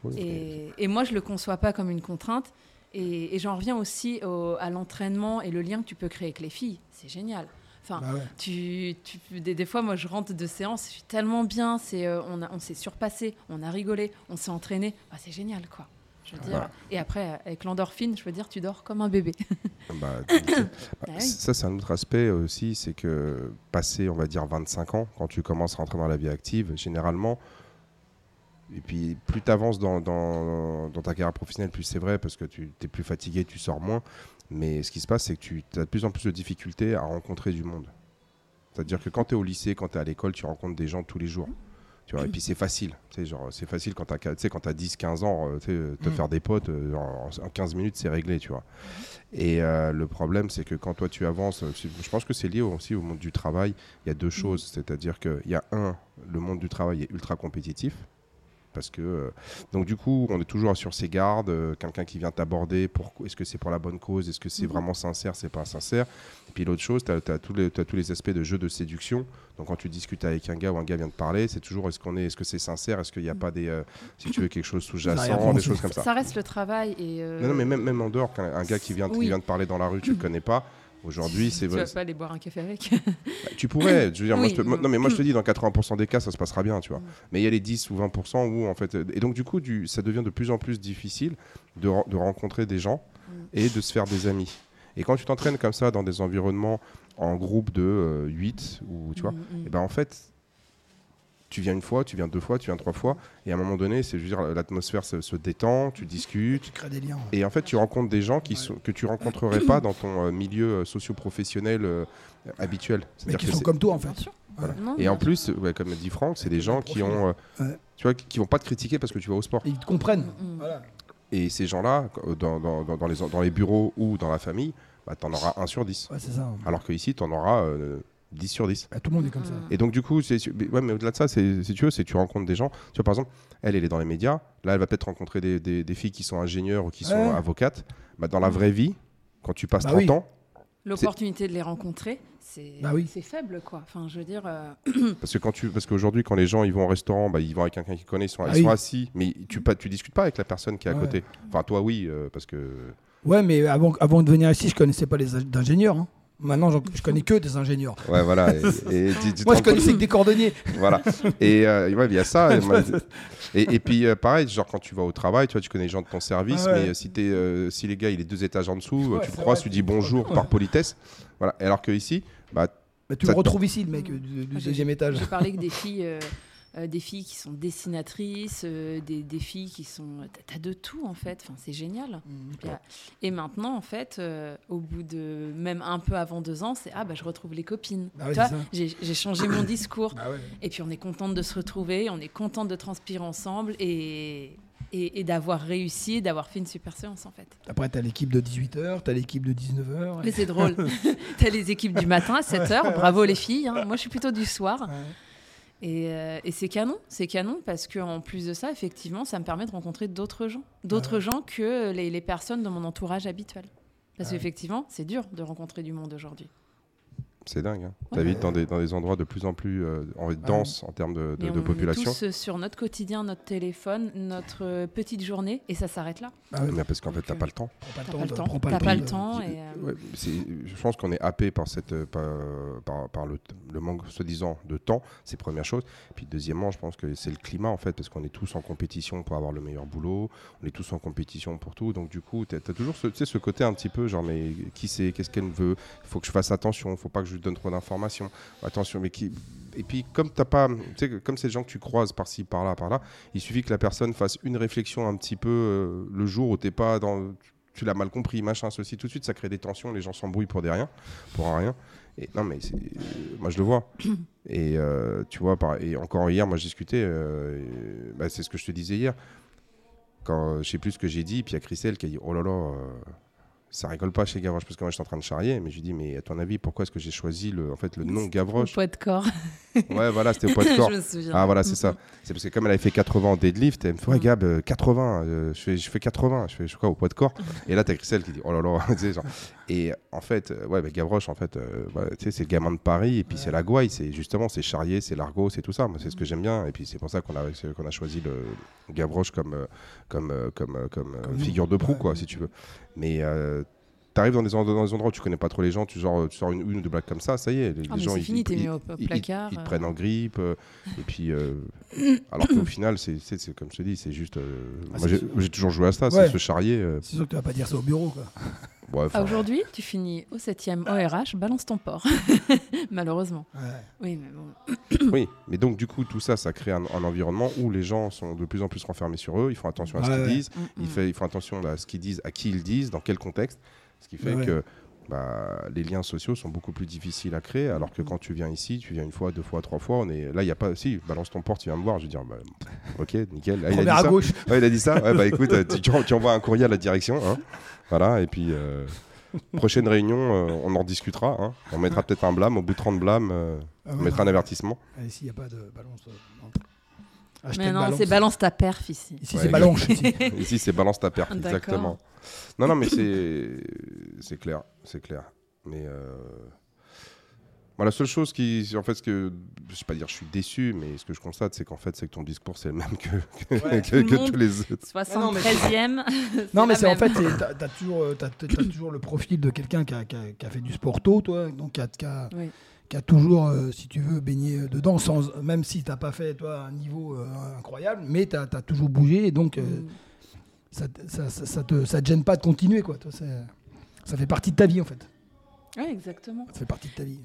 Oui, mais- Et, et moi, je le conçois pas comme une contrainte. Et, et j'en reviens aussi au- à l'entraînement et le lien que tu peux créer avec les filles. C'est génial. Enfin, Bah ouais. tu, tu- des, des fois, moi, je rentre de séance, je suis tellement bien. C'est, euh, on, a- on s'est surpassé, on a rigolé, on s'est entraîné. Ah, c'est génial, quoi. Je veux dire. Voilà. Et après, avec l'endorphine, je veux dire, tu dors comme un bébé. Bah, sais, bah, Ah oui. Ça, c'est un autre aspect aussi, c'est que passé, on va dire, 25 ans, quand tu commences à rentrer dans la vie active, généralement, et puis plus tu avances dans, dans, dans ta carrière professionnelle, plus c'est vrai, parce que tu es plus fatigué, tu sors moins. Mais ce qui se passe, c'est que tu as de plus en plus de difficultés à rencontrer du monde. C'est-à-dire que quand tu es au lycée, quand tu es à l'école, tu rencontres des gens tous les jours. Tu vois, et puis c'est facile. Genre, c'est facile quand tu as, 10-15 ans, euh, te Mm. faire des potes, euh, en, en 15 minutes, c'est réglé, tu vois. Et euh, le problème, c'est que quand toi tu avances, je pense que c'est lié aussi au monde du travail. Il y a deux choses. C'est-à-dire qu'il y a un, le monde du travail est ultra compétitif. Parce que, euh, donc du coup, on est toujours sur ses gardes. euh, Quelqu'un qui vient t'aborder, pour- est-ce que c'est pour la bonne cause Est-ce que c'est Mhm. vraiment sincère C'est pas sincère Et puis l'autre chose, tu as, tous les, t'as tous les aspects de jeu de séduction. Donc quand tu discutes avec un gars ou un gars vient te parler, c'est toujours est-ce qu'on est, est-ce que c'est sincère Est-ce qu'il n'y a pas des, euh, si tu veux, quelque chose sous-jacent, des choses comme ça Ça reste le travail. Et, euh, non, non, mais même, même en dehors, qu'un- un gars qui vient, qui Oui. vient te parler dans la rue, tu le connais pas. Aujourd'hui, c'est Tu vas pas aller boire un café avec. bah, tu pourrais. Je veux dire, moi, je te- moi- non, mais moi je te dis, dans 80% des cas, ça se passera bien, tu vois. Mais il y a les 10 ou 20% où en fait, et donc du coup, du, ça devient de plus en plus difficile de, ren- de rencontrer des gens Mm. et de se faire des amis. Et quand tu t'entraînes comme ça dans des environnements en groupe de 8 ou tu vois, Mm, mm. et ben en fait, tu viens une fois, tu viens deux fois, tu viens trois fois, et à un moment donné, c'est, dire, l'atmosphère se, se détend, tu discutes, Tu crées des liens. et en fait, tu rencontres des gens qui Ouais. sont, que tu rencontrerais pas dans ton euh, milieu euh, socio-professionnel euh, habituel. Mais qui que sont comme toi, en fait. Voilà. Non, Et en plus, ouais, comme dit Franck, c'est des gens qui ont, euh, Ouais. tu vois, qui vont pas te critiquer parce que tu vas au sport. Et ils te comprennent. Mm. Voilà. Et ces gens-là, dans, dans- dans- dans les, dans les bureaux ou dans la famille, bah, tu en auras 1 sur 10. Ouais, c'est ça. Alors que ici, tu en auras euh, 10 sur 10. Bah, tout le monde est comme ça. Mm. Et donc, du coup, c'est, ouais, mais au-delà de ça, c'est, si tu veux, c'est tu rencontres des gens. Tu vois, par exemple, elle, elle est dans les médias. Là, elle va peut-être rencontrer des, des- des filles qui sont ingénieures ou qui sont Ouais. avocates. Bah, dans la vraie vie, quand tu passes Bah 30 oui. ans, L'opportunité de les rencontrer, c'est Bah oui. faible, quoi. Enfin, je veux dire, euh, parce que quand tu, parce qu'aujourd'hui, quand les gens ils vont au restaurant, bah, ils vont avec quelqu'un qu'ils connaissent, ils sont, Ah ils sont oui. assis, mais tu, pas, tu discutes pas avec la personne qui est à Ouais. côté. Enfin, toi, oui, euh, parce que. Ouais, mais avant, avant de venir ici, je connaissais pas les ing- ingénieurs. hein. Maintenant, je connais que des ingénieurs. Ouais, voilà. Et, et tu- tu te Moi, je connaissais que des cordonniers. Voilà. Et euh, ouais, il y a ça. Et, moi, et, et puis, euh, pareil, genre quand tu vas au travail, tu vois, tu connais les gens de ton service, Ah ouais. mais euh, si, t'es, euh, si les gars, il est deux étages en dessous, Ouais, tu le croises, tu dis bonjour par politesse. Voilà. Et alors que ici, bah, Bah, tu le te- retrouves ici, le mec, du, j'ai- deuxième étage. J'ai parlé que des filles, euh, des filles qui sont dessinatrices, euh, des, des filles qui sont. T'as- de tout en fait. Enfin, c'est génial. Mm. Et, maintenant, en fait, euh, au bout de même un peu avant deux ans, c'est ah bah je retrouve les copines. Bah ouais, Tu j'ai changé mon discours. Bah ouais. Et puis on est contente de se retrouver, on est contente de transpirer ensemble et, et, et d'avoir réussi, d'avoir fait une super séance en fait. Après, t'as l'équipe de 18h, t'as l'équipe de 19h. Mais c'est drôle. T'as les équipes du matin à 7h, bravo les filles. hein. Moi je suis plutôt du soir. Et, euh, et c'est canon, c'est canon parce qu'en plus de ça, effectivement, ça me permet de rencontrer d'autres gens. D'autres Ouais. gens que les, les personnes de mon entourage habituel. Parce Ah ouais. qu'effectivement, c'est dur de rencontrer du monde aujourd'hui. C'est dingue. Hein. Ouais. T'habites dans des, dans des endroits de plus en plus euh, en- denses en termes de, de- Mais de on population. est tous euh, sur notre quotidien, notre téléphone, notre euh, petite journée, et ça s'arrête là. Bah ouais. Mais parce qu'en fait, t'as pas le temps. T'as pas le temps. T'as pas le temps. et, euh, Ouais, c'est- je pense qu'on est happé par, cette, par, par, par le, le manque, soi-disant, de temps, c'est première chose. Puis deuxièmement, je pense que c'est le climat, en fait, parce qu'on est tous en compétition pour avoir le meilleur boulot, on est tous en compétition pour tout. Donc du coup, tu as, toujours ce, ce côté un petit peu, genre, mais qui c'est, qu'est-ce qu'elle veut, il faut que je fasse attention, il faut pas que je lui donne trop d'informations. Attention, mais qui... Et puis, comme t'as pas, tu sais, comme ces gens que tu croises par-ci, par-là, par-là, il suffit que la personne fasse une réflexion un petit peu euh, le jour où t'es pas dans, tu l'as mal compris, machin, ceci, tout de suite, ça crée des tensions, les gens s'embrouillent pour des rien, pour un rien. Et non, mais c'est, euh, moi je le vois. Et euh, tu vois, par- et encore hier, moi je discutais, euh, bah, c'est ce que je te disais hier. Quand je sais plus ce que j'ai dit, puis il y a Christelle qui a dit Oh là là, ça rigole pas chez Gavroche, parce que moi je suis en train de charrier, mais je lui dis Mais à ton avis, pourquoi est-ce que j'ai choisi le, en fait, le nom Au Gavroche poids de corps. Ouais, voilà, c'était au poids de corps. je me souviens. Ah voilà, c'est ça. C'est parce que comme elle avait fait 80 en deadlift, elle me fait ouais Mhm. Gab, euh, 80, euh, je, fais, je fais 80, je fais, je quoi au poids de corps? Et là t'as Christelle qui dit oh là là, genre. Et en fait, euh, ouais, bah, Gavroche en fait, euh, bah, tu sais, c'est le gamin de Paris et puis c'est la gouaille, c'est justement c'est charrier, c'est l'argot, c'est tout ça. Moi c'est ce que j'aime bien et puis c'est pour ça qu'on a qu'on a choisi le Gavroche comme euh, comme comme comme, Comme figure de proue quoi, si tu veux. Mais euh, T'arrives dans des, endroits, dans des endroits où tu connais pas trop les gens, tu, genre, tu sors une, une ou deux blagues comme ça, ça y est, les, Ah, les gens ils, fini, ils- t'es mis ils- au- au ils- ils- placard, ils te euh. prennent en grippe, euh, et puis euh, alors qu'au final, c'est comme je te dis, c'est juste. euh, Ah, moi, j'ai toujours joué à ça, Ouais. c'est se charrier. euh, C'est sûr que tu vas pas dire ça au bureau, quoi. ouais, enfin, Ah, Aujourd'hui, tu finis au 7e ORH, balance ton port. Malheureusement. Ouais. Oui, mais bon. oui, mais donc du coup, tout ça, ça crée un, un environnement où les gens sont de plus en plus renfermés sur eux, ils font attention à ce Ouais, qu'ils ouais. disent, Mm, ils, mm. fait- ils font attention à ce qu'ils disent, à qui ils disent, dans quel contexte, ce qui fait Ouais. que bah, les liens sociaux sont beaucoup plus difficiles à créer, alors Mm. que quand tu viens ici, tu viens une fois, deux fois, trois fois, on est là, il y a pas, si, balance ton porte, tu viens me voir, je vais dire, bah, ok, nickel. Ah, il a à ça gauche. Ouais, il a dit ça Ouais, bah écoute, tu, tu en- tu envoies un courrier à la direction. hein. Voilà, et puis euh, prochaine réunion, euh, on en discutera. hein. On mettra peut-être un blâme. Au bout de 30 blâmes, euh, Ah on ouais, mettra un avertissement. Ah, Ici, il n'y a pas de balance. euh, non. Hashtag Mais non, balance. c'est balance ta perf ici. Ici, Ouais, c'est balance. ici. Ici, c'est balance ta D'accord. exactement. Non, non, mais c'est c'est clair, c'est clair. Mais euh, moi, la seule chose qui, en fait, ce que je sais pas dire, je suis déçu, mais ce que je constate, c'est qu'en fait, c'est que ton discours c'est le même que, que, Ouais, que- tout le que monde. tous les autres. 73e. Non, mais c'est en fait, t'as as toujours, euh, toujours le profil de quelqu'un qui a, qui a- qui a fait du sport tôt, toi, donc qui a, qui a- Oui. qui a toujours, euh, si tu veux, baigné dedans, sans, même si t'as pas fait, toi, un niveau euh, incroyable, mais t'as as toujours bougé, et donc euh, Mm. Ça, ça, ça, ça te, ça te gêne pas de continuer, quoi. Toi, ça fait partie de ta vie, en fait. Ouais, exactement. Ça fait partie de ta vie.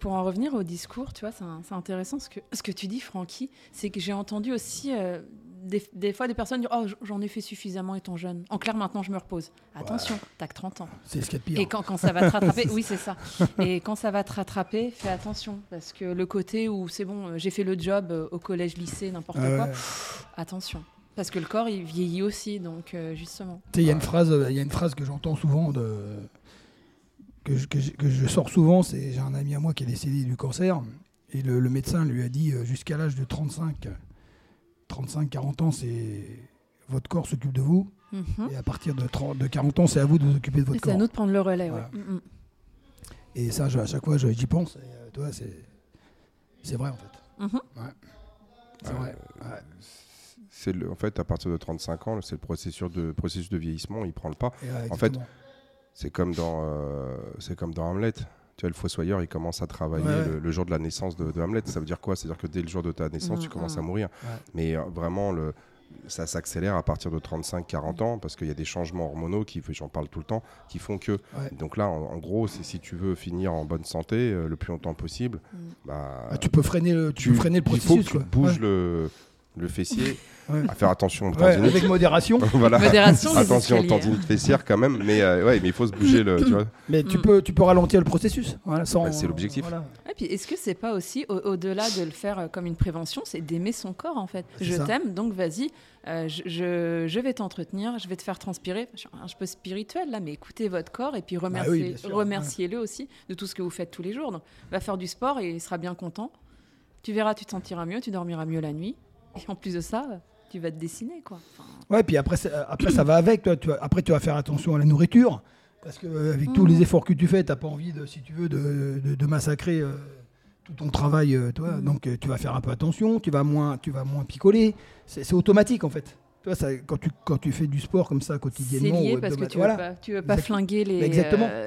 Pour en revenir au discours, tu vois, c'est intéressant ce que, ce que tu dis, Francky. C'est que j'ai entendu aussi euh, des, fois des personnes dire Oh, j'en ai fait suffisamment étant jeune. En clair, maintenant, je me repose. Attention, t'as que 30 ans. C'est ce qu'il y a de pire. Et quand, quand ça va te rattraper, oui, c'est ça. Et quand ça va te rattraper, fais attention. Parce que le côté où c'est bon, j'ai fait le job euh, au collège, lycée, n'importe quoi, attention. Parce que le corps, il vieillit aussi, donc euh, justement. Tu sais, il y a une phrase, il y a une phrase que j'entends souvent de que je, que, je, sors souvent. C'est j'ai un ami à moi qui est décédé du cancer et le, médecin lui a dit euh, jusqu'à l'âge de 35, 35, 40 ans, c'est votre corps s'occupe de vous. Mhm. Et à partir de, 30, de 40 ans, c'est à vous de vous occuper de votre corps. C'est à nous de prendre le relais, ouais. Mm, mm. Et ça, à chaque fois, j'y pense. Euh, toi, c'est vrai en fait. Mhm. Ouais. C'est vrai. C'est en fait, à partir de 35 ans, c'est le processus de, processus de vieillissement, il prend le pas. en fait, c'est comme dans, euh, c'est comme dans Hamlet. Tu vois, le fossoyeur, il commence à travailler le, jour de la naissance de, Hamlet. Ça veut dire quoi? C'est-à-dire que dès le jour de ta naissance, tu mm, commences à mm. mourir. Mais euh, vraiment, le, ça s'accélère à partir de 35-40 ans parce qu'il y a des changements hormonaux qui, j'en parle tout le temps, qui font que. Donc là, en, gros, c'est si tu veux finir en bonne santé euh, le plus longtemps possible, mm. bah, ah, tu peux freiner le, tu, freiner le processus. Il faut que tu bouges le, le fessier. À faire attention aux avec modération. voilà. Modération, attention aux tendinites fessières quand même, mais euh, ouais, mais il faut se bouger le. Tu vois. Mais tu mm. peux, tu peux ralentir le processus. Voilà, bah, c'est l'objectif. Et puis, est-ce que c'est pas aussi au-delà de le faire euh, comme une prévention, c'est d'aimer son corps en fait. Je t'aime, donc vas-y. Euh, je, je, vais t'entretenir, je vais te faire transpirer. Je suis un peu spirituel là, mais écoutez votre corps et puis bah remerciez, remerciez-le aussi de tout ce que vous faites tous les jours. Donc, va faire du sport et il sera bien content. Tu verras, tu te sentiras mieux, tu dormiras mieux la nuit. Et en plus de ça, tu vas te dessiner, quoi. Ouais, puis après, après ça va avec. Toi, tu après, tu vas faire attention à la nourriture. Parce qu'avec tous les mmh. efforts que tu fais, tu n'as pas envie, de, si tu veux, de, de, massacrer euh, tout ton travail. Euh, toi. Mmh. Donc, euh, tu vas faire un peu attention, tu vas moins, tu vas moins picoler. C'est automatique, en fait. Toi, ça, quand, tu, quand tu fais du sport comme ça quotidiennement. C'est lié parce que tu ne voilà. veux pas, tu veux pas flinguer les,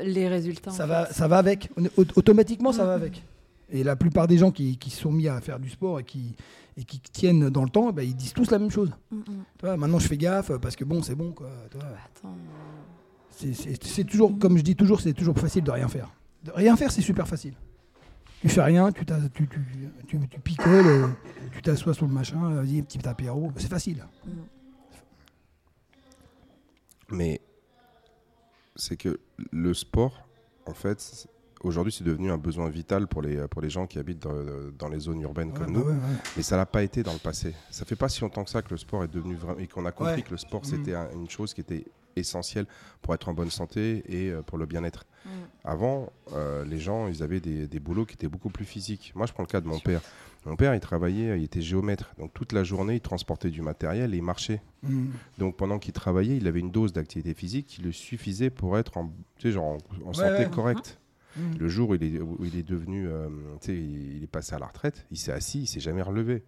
les résultats. Ça, va, ça va avec. Automatiquement, ça va mmh. avec. Et la plupart des gens qui, qui sont mis à faire du sport et qui, et qui tiennent dans le temps, bah, ils disent tous la même chose. Mm, mm. maintenant, je fais gaffe parce que bon, c'est bon. Quoi, C'est toujours, comme je dis toujours, c'est toujours facile de rien faire. De rien faire, c'est super facile. Tu fais rien, tu, tu, tu, tu, picoles, euh, tu t'assois sur le machin, vas-y, un petit apéro, c'est facile. Mm. Mais c'est que le sport, en fait, aujourd'hui, c'est devenu un besoin vital pour les, pour les gens qui habitent dans, les zones urbaines comme bah nous. Mais ça l'a pas été dans le passé. Ça fait pas si longtemps que ça que le sport est devenu vraiment et qu'on a compris que le sport mm. c'était une chose qui était essentielle pour être en bonne santé et euh, pour le bien-être. Mm. Avant, euh, les gens, ils avaient des, des, boulots qui étaient beaucoup plus physiques. Moi, je prends le cas de mon père. Mon père, il travaillait, il était géomètre. Donc toute la journée, il transportait du matériel et il marchait. Mm. Donc pendant qu'il travaillait, il avait une dose d'activité physique qui le suffisait pour être en, genre en, santé correcte. Le jour où il est, il est devenu, euh, il est passé à la retraite, il s'est assis, il s'est jamais relevé.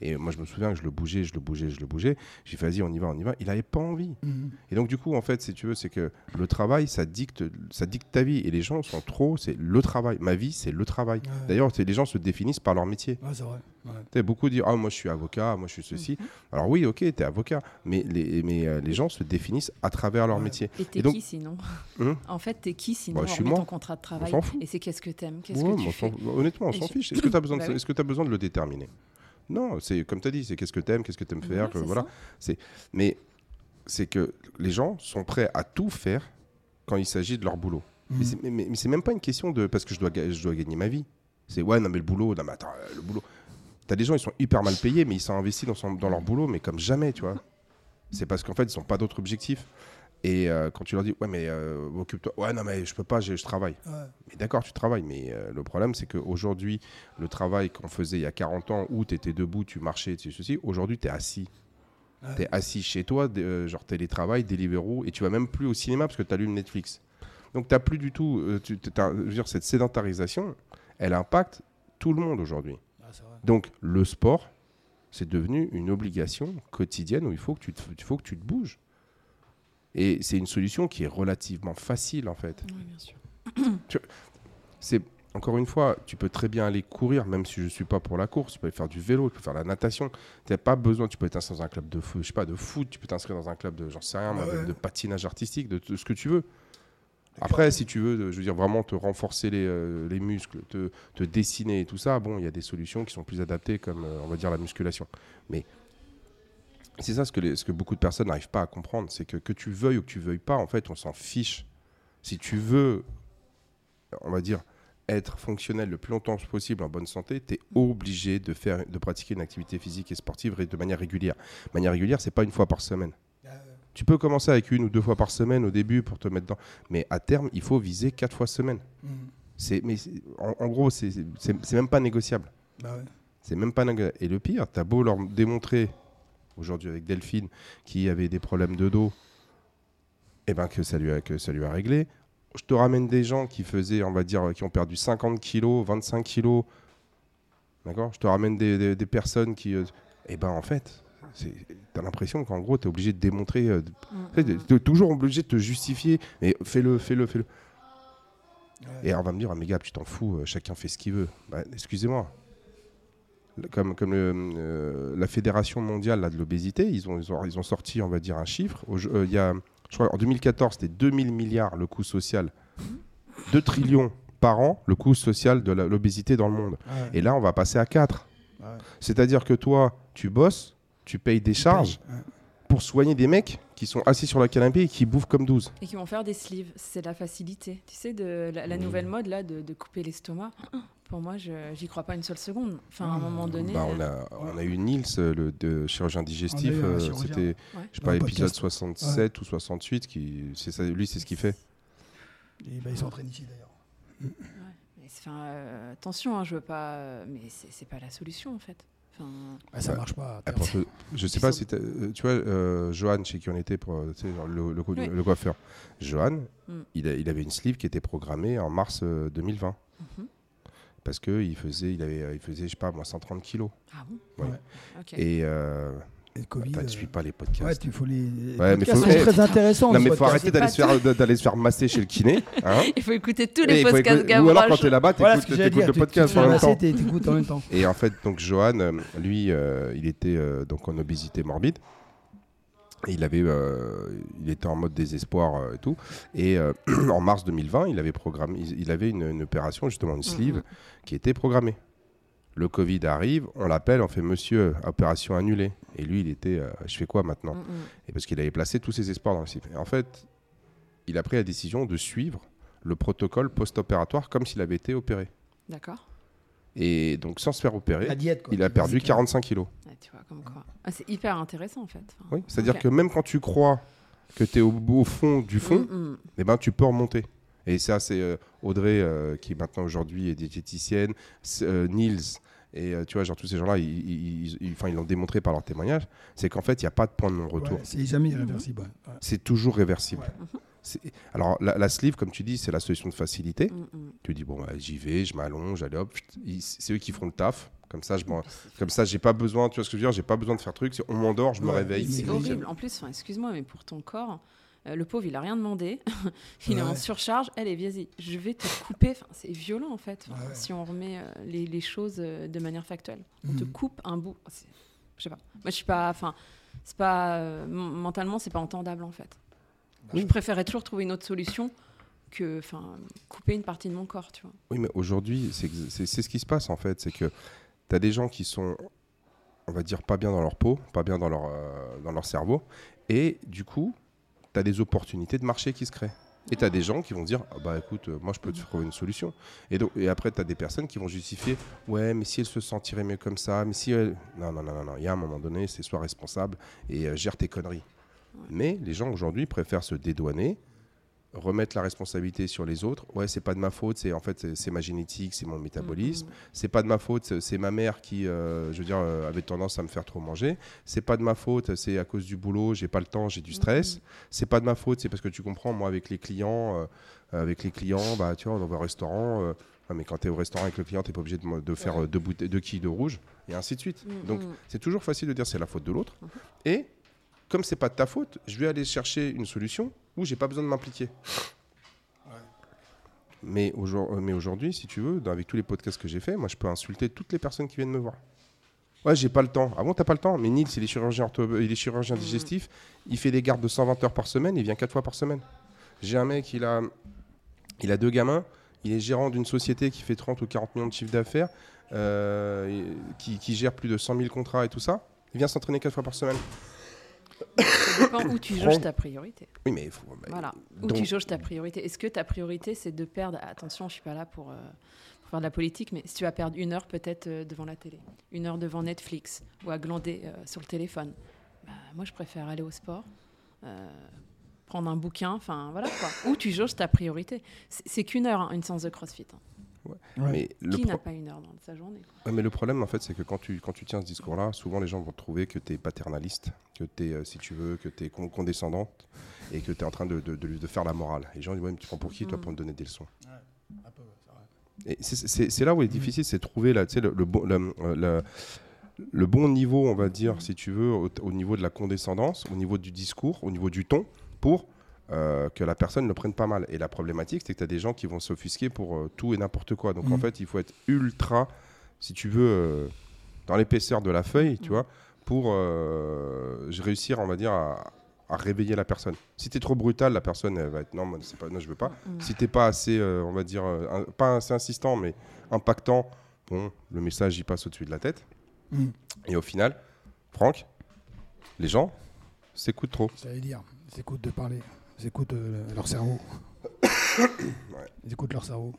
Et moi, je me souviens que je le bougeais, je le bougeais, je le bougeais. J'ai fait, vas-y, on y va, on y va. Il n'avait pas envie. Mhm. Et donc, du coup, en fait, si tu veux, c'est que le travail, ça dicte, ça dicte ta vie. Et les gens sont trop, c'est le travail. Ma vie, c'est le travail. D'ailleurs, les gens se définissent par leur métier. Ouais, c'est vrai. Ouais. Beaucoup disent, ah, moi, je suis avocat, moi, je suis ceci. Mhm. Alors, oui, ok, tu es avocat. Mais, les, mais euh, les gens se définissent à travers leur métier. Et t'es qui sinon hum En fait, t'es qui sinon bah, je suis moi. ton contrat de travail Et c'est qu'est-ce que t'aimes Qu'est-ce que tu fais Honnêtement, on s'en fiche. Est-ce que tu as, bah as besoin de le déterminer? Non, c'est comme tu as dit, c'est qu'est-ce que tu aimes, qu'est-ce que tu aimes faire. voilà. C'est, mais c'est que les gens sont prêts à tout faire quand il s'agit de leur boulot. Mais mmh. c'est même pas une question de parce que je dois, je dois gagner ma vie. C'est ouais, non, mais le boulot, non, mais attends, le boulot. T'as des gens, ils sont hyper mal payés, mais ils sont investis dans, dans leur boulot, mais comme jamais, tu vois. C'est parce qu'en fait, ils n'ont pas d'autres objectifs. Et euh, quand tu leur dis, ouais, mais euh, occupe-toi, ouais, non, mais je peux pas, je, travaille. Mais d'accord, tu travailles, mais euh, le problème, c'est qu'aujourd'hui, le travail qu'on faisait il y a 40 ans, où tu étais debout, tu marchais, tu ceci, aujourd'hui, tu es assis. Tu es assis chez toi, genre télétravail, Deliveroo, et tu vas même plus au cinéma parce que tu lu Netflix. Donc, tu n'as plus du tout. tu, je veux dire, cette sédentarisation, elle impacte tout le monde aujourd'hui. Ah, Donc, le sport, c'est devenu une obligation quotidienne où il faut que tu il faut que tu te bouges. Et c'est une solution qui est relativement facile, en fait. Oui, bien sûr. c'est encore une fois, tu peux très bien aller courir, même si je ne suis pas pour la course. Tu peux aller faire du vélo, tu peux faire la natation. Tu n'as pas besoin, tu peux t'inscrire dans un club de foot, je sais pas, de foot, tu peux t'inscrire dans un club de, j'en sais rien, de, patinage artistique, de, ce que tu veux. Après, si tu veux, je veux dire, vraiment te renforcer les, euh, les muscles, te, te dessiner et tout ça, bon, il y a des solutions qui sont plus adaptées, comme, euh, on va dire, la musculation. Mais c'est ça ce que, les- ce que beaucoup de personnes n'arrivent pas à comprendre, c'est que que tu veuilles ou que tu veuilles pas, en fait, on s'en fiche. Si tu veux, on va dire, être fonctionnel le plus longtemps possible en bonne santé, tu es obligé de, faire, de pratiquer une activité physique et sportive de manière régulière. De manière régulière, c'est pas une fois par semaine. Tu peux commencer avec une ou deux fois par semaine au début pour te mettre dans. Mais à terme, il faut viser quatre fois semaine. C'est, mais en, en gros, c'est, même pas négociable. Bah ouais. C'est même pas négociable. Et le pire, t'as beau leur démontrer, aujourd'hui avec Delphine, qui avait des problèmes de dos, et ben que ça lui a, que ça lui a réglé. Je te ramène des gens qui faisaient, on va dire, qui ont perdu 50 kilos, 25 kilos. D'accord? Je te ramène des, des- des personnes qui. et ben en fait, t'as l'impression qu'en gros, t'es obligé de démontrer. euh, Mm, mm. t'es toujours obligé de te justifier. Mais fais-le, fais-le, fais-le. Ouais. Et on va me dire, ah, mais gars, tu t'en fous, euh, chacun fait ce qu'il veut. Bah, excusez-moi. Comme, comme le, euh, la Fédération mondiale là, de l'obésité, ils ont, ils, ont, ils ont sorti, on va dire, un chiffre. Euh, il y a, je crois en 2014, c'était 2000 milliards le coût social. 2 trillions par an le coût social de l'obésité dans le monde. Ouais. Et là, on va passer à 4. Ouais. C'est-à-dire que toi, tu bosses, tu payes des charges. Pour soigner des mecs qui sont assis sur la canapé et qui bouffent comme 12. Et qui vont faire des sleeves. C'est la facilité. Tu sais, de la, la nouvelle mode là, de, de couper l'estomac. Pour moi, je j'y crois pas une seule seconde. Enfin, à un moment donné. Bah, on, a, on a eu Nils, euh, le de chirurgien digestif. Euh. C'était, Ouais. je sais pas, épisode podcast. 67 ou 68. Qui, c'est ça, lui, c'est ce qu'il fait. Et bah, il s'entraîne ici d'ailleurs. Ouais. Mais c'est- enfin, euh, attention, hein, je veux pas. euh, mais c'est pas la solution en fait. Enfin, Bah, ça marche pas. Ah, je sais pas si euh, tu vois, euh, Johan, chez qui on était pour euh, tu sais, genre, le, le, co- Oui. le coiffeur. Johan, Mm. il, a- il avait une sleeve qui était programmée en mars euh, 2020. Mhm. Parce qu'il faisait, il avait, il faisait, je sais pas, moi, 130 kilos. ah bon? Ouais. Et euh, Covid. tu euh, suis pas les podcasts. Ouais, tu faut les. les Ouais, mais podcasts faut- sont très intéressants. non, mais faut arrêter d'aller se, faire, d'aller se faire masser chez le kiné. hein. Il faut écouter tous les podcasts écouter- Ou alors quand t'es là-bas, Voilà t'écoutes dire. le podcast en même temps. masser, t'é- t'écoutes en même temps. Et en fait, donc Johan, euh, lui, euh, il était euh, donc en obésité morbide. Et il avait, euh, il était en mode désespoir euh, et tout. Et euh, en mars 2020, il avait programmé, il, avait une, une opération justement une sleeve Mhm. qui était programmée. Le Covid arrive, on l'appelle, on fait Monsieur, opération annulée. Et lui, il était, euh, je fais quoi maintenant Mm, mm. Et parce qu'il avait placé tous ses espoirs dans le slip. Et en fait, il a pris la décision de suivre le protocole post-opératoire comme s'il avait été opéré. D'accord. Et donc, sans se faire opérer, diète, quoi. il a perdu 45 kilos. Ouais, tu vois, comme quoi. Ah, c'est hyper intéressant en fait. Enfin, Oui, c'est-à-dire que même quand tu crois que tu es au, au fond du fond, Mm, mm. eh ben, tu peux remonter. Et ça, c'est euh, Audrey, euh, qui maintenant aujourd'hui est diététicienne, euh, Niels, et euh, tu vois, genre tous ces gens-là, ils, ils, ils- enfin, ils l'ont démontré par leur témoignage, c'est qu'en fait, il n'y a pas de point de non-retour. Ouais, c'est jamais irréversible. ouais. C'est toujours réversible. Ouais. C'est- Alors, la, la sleeve, comme tu dis, c'est la solution de facilité. Mm, mm. Tu dis, bon, bah, j'y vais, je m'allonge, allez hop, c'est eux qui font le taf. Comme ça, je comme ça, j'ai pas besoin, tu vois ce que je veux dire, j'ai pas besoin de faire truc. On m'endort, je me Ouais, réveille. C'est c'est horrible. En plus, enfin, excuse-moi, mais pour ton corps, euh, le pauvre, il a rien demandé. il est en surcharge. Allez, vas-y, je vais te couper. Enfin, c'est violent en fait. Enfin, Ouais, ouais. Si on remet euh, les, les choses euh, de manière factuelle, on te Mhm. coupe un bout. Je sais pas. Moi, je suis pas. Enfin, c'est pas euh, mentalement, c'est pas entendable en fait. Oui. Je préférais toujours trouver une autre solution que, enfin, couper une partie de mon corps, tu vois. Oui, mais aujourd'hui, c'est ce qui se passe en fait. C'est que tu as des gens qui sont, on va dire, pas bien dans leur peau, pas bien dans leur, euh, dans leur cerveau. Et du coup, tu as des opportunités de marché qui se créent. Et tu as des gens qui vont dire ah Bah écoute, euh, moi je peux te trouver une solution. Et, donc, et après, tu as des personnes qui vont justifier Ouais, mais si elle se sentirait mieux comme ça, mais si elle. Non, non, non, non, non. Il y a un moment donné, c'est soit responsable et euh, gère tes conneries. Mais les gens aujourd'hui préfèrent se dédouaner, remettre la responsabilité sur les autres. Ouais, c'est pas de ma faute, c'est en fait c'est- ma génétique, c'est mon métabolisme. Mm, C'est pas de ma faute, c'est- ma mère qui, euh, je veux dire, euh, avait tendance à me faire trop manger. C'est pas de ma faute, c'est à cause du boulot, j'ai pas le temps, j'ai du stress. Mhm. C'est pas de ma faute, c'est parce que tu comprends, moi avec les clients, euh, avec les clients, bah tu vois, on va au restaurant. ah, mais quand tu es au restaurant avec le client, tu pas obligé de, faire deux, bouteilles, deux quilles de rouge, et ainsi de suite. Mm, Donc, c'est toujours facile de dire c'est la faute de l'autre. Mhm. Et comme c'est pas de ta faute, je vais aller chercher une solution où j'ai pas besoin de m'impliquer. Euh, mais aujourd'hui, si tu veux, avec tous les podcasts que j'ai fait, moi je peux insulter toutes les personnes qui viennent me voir. Ouais, j'ai pas le temps. Ah bon, t'as pas le temps? Mais Nils, il est chirurgien, ortho- il est chirurgien Mhm. digestif. Il fait des gardes de 120 heures par semaine. Il vient 4 fois par semaine. J'ai un mec, il a Il a deux gamins. Il est gérant d'une société qui fait 30 ou 40 millions de chiffre d'affaires, euh, qui, qui gère plus de 100 000 contrats et tout ça. Il vient s'entraîner quatre fois par semaine. Ça dépend où tu jauges ta priorité. Oui, mais il faut. bah, Voilà, où donc- tu jauges ta priorité. Est-ce que ta priorité, c'est de perdre Attention, je suis pas là pour, euh, pour faire de la politique, mais si tu vas perdre une heure peut-être euh, devant la télé, une heure devant Netflix ou à glander euh, sur le téléphone, bah, moi je préfère aller au sport, prendre un bouquin, enfin voilà quoi. Où tu jauges ta priorité? C'est c'est qu'une heure, hein, une séance de CrossFit. hein. Ouais. mais le Qui pro- n'a pas une heure dans sa journée quoi. Ouais, mais le problème, en fait, c'est que quand tu, quand tu tiens ce discours-là, souvent les gens vont trouver que tu es paternaliste, que tu es, si tu veux, que tu es condescendante et que tu es en train de, de, de- de faire la morale. Et les gens disent Ouais, mais tu prends pour qui, toi, Mm. pour me donner des leçons? Un peu, c'est là où il est difficile, c'est de trouver là, tu sais, le, le, bon- le, euh, le- le bon niveau, on va dire, si tu veux, au, au niveau de la condescendance, au niveau du discours, au niveau du ton, pour euh, que la personne ne le prenne pas mal. Et la problématique, c'est que tu as des gens qui vont s'offusquer pour euh, tout et n'importe quoi. Donc en Mhm. fait, il faut être ultra, si tu veux, euh, dans l'épaisseur de la feuille, tu Mhm. vois, pour réussir, on va dire, à, à réveiller la personne. Si tu es trop brutal, la personne, elle va être non, moi, pas, non je veux pas. Mm. Si t'es pas assez, on va dire, un- pas assez insistant, mais impactant, bon, le message il passe au-dessus de la tête. Mm. Et au final, Franck, les gens s'écoutent trop. Ça veut dire, ils écoutent de parler, ils écoutent euh, leur cerveau. Ils écoutent leur cerveau.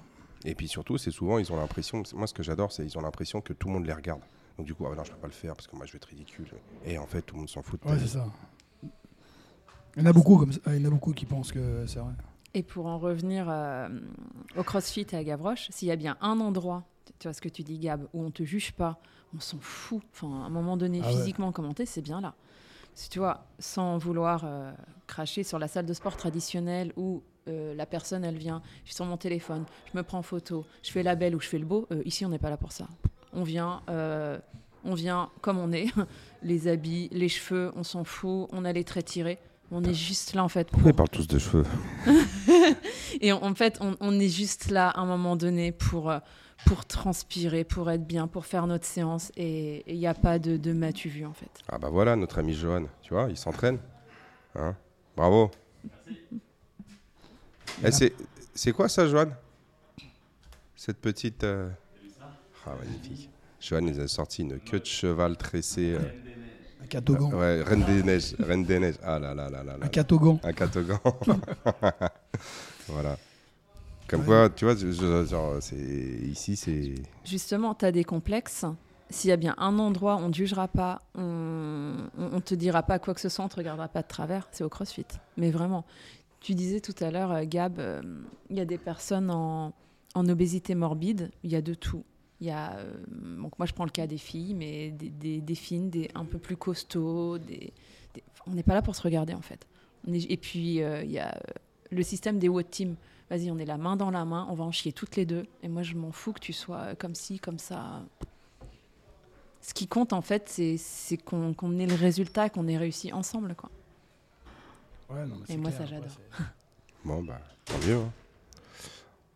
Et puis surtout, c'est souvent, ils ont l'impression, moi ce que j'adore, c'est ils ont l'impression que tout le monde les regarde. Donc du coup, ah non, je peux pas le faire parce que moi je vais être ridicule. Et en fait, tout le monde s'en fout. de Ouais, c'est ça. Il y en a beaucoup comme ça. Il y en a beaucoup qui pensent que c'est vrai. Et pour en revenir euh, au CrossFit et à Gavroche, s'il y a bien un endroit, tu vois ce que tu dis Gab, où on te juge pas, on s'en fout. Enfin, à un moment donné, Ah ouais. physiquement commenté, c'est bien là. Si tu vois, sans vouloir euh, cracher sur la salle de sport traditionnelle où euh, la personne, elle vient, je suis sur mon téléphone, je me prends en photo, je fais la belle ou je fais le beau, euh, ici, on n'est pas là pour ça. On vient, on vient comme on est, les habits, les cheveux, on s'en fout, on a les traits tirés. On est juste là en fait. Pourquoi ils pour- parlent tous de cheveux et en en fait, on, on est juste là à un moment donné pour, euh, pour transpirer, pour être bien, pour faire notre séance. Et il n'y a pas de, de m'as-tu vu en fait. Ah bah voilà, notre ami Johan, tu vois, il s'entraîne. Hein Bravo. Eh, c'est, c'est quoi ça, Johan? Cette petite... euh, Ah, magnifique. Johan nous a sorti une queue de cheval tressée. euh, Un catogan. Ouais, Reine des Neiges. Reine des Neiges. Ah là là là là là. Un catogan. Un catogan. voilà. Comme Ouais. quoi, tu vois, je- je- genre, c'est, ici, c'est... Justement, tu as des complexes. S'il y a bien un endroit, on ne te jugera pas, on ne te dira pas quoi que ce soit, on ne te regardera pas de travers, c'est au CrossFit. Mais vraiment, tu disais tout à l'heure, euh, Gab, euh, il y a des personnes en, en obésité morbide, il y a de tout. Il y a, euh, donc moi je prends le cas des filles, mais des, des, des fines, des un peu plus costauds. Des, des- on n'est pas là pour se regarder en fait. On est- et puis euh, il y a le système des WOD team. Vas-y, on est la main dans la main, on va en chier toutes les deux. Et moi je m'en fous que tu sois comme ci, comme ça. Ce qui compte en fait, c'est c'est qu'on qu'on ait le résultat, qu'on ait réussi ensemble. Quoi. Ouais, non, mais Et c'est moi, clair. ça, j'adore. c'est- Bon, bah, tant mieux. hein.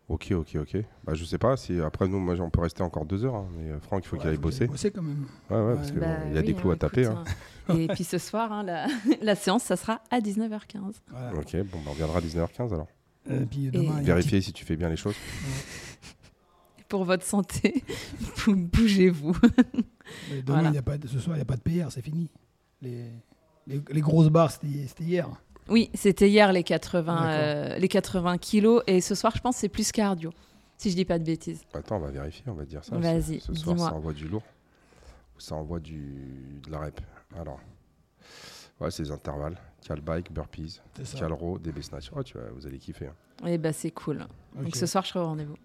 Ok, ok, ok. Bah, je sais pas si après nous, moi, on peut rester encore deux heures. hein, mais euh, Franck, il faut Ouais, qu'il aille faut bosser. bosser quand même. Ouais, ouais, Ouais. parce qu'il Bah y a des clous hein, à taper. écoute, hein. hein. Et puis ce soir, hein, la, la séance, ça sera à 19h15. Voilà. Ok, bon, bah, on reviendra à 19h15 alors. Et puis demain, Vérifier si tu fais bien les choses. Pour votre santé, bou- bougez-vous. Demain, Voilà. il y a pas de- ce soir, il n'y a pas de PR, c'est fini. Les, les, les grosses barres, c'était hier. Oui, c'était hier les 80, D'accord. euh, les 80 kilos. Et ce soir, je pense que c'est plus cardio, si je dis pas de bêtises. Attends, on va vérifier, on va dire ça. Vas-y, Ce, ce soir, ça envoie du lourd. Ou ça envoie du, de la rep? Alors, ouais, c'est les intervalles. Cal bike, burpees, cal row, DB snatch. Oh, tu vas, vous allez kiffer. hein. Et bah c'est cool. Donc ce soir, je serai au rendez-vous.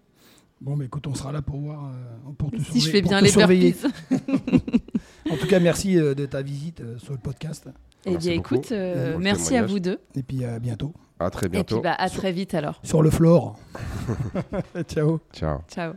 Bon, mais écoute, on sera là pour voir, euh, pour te Si je fais bien les surveiller. burpees. En tout cas, merci euh, de ta visite euh, sur le podcast. Eh Merci bien, beaucoup écoute, euh, merci à vous deux. Et puis à bientôt. À très Et bientôt. puis, bah, à très vite alors. Sur le floor. Ciao. Ciao. Ciao.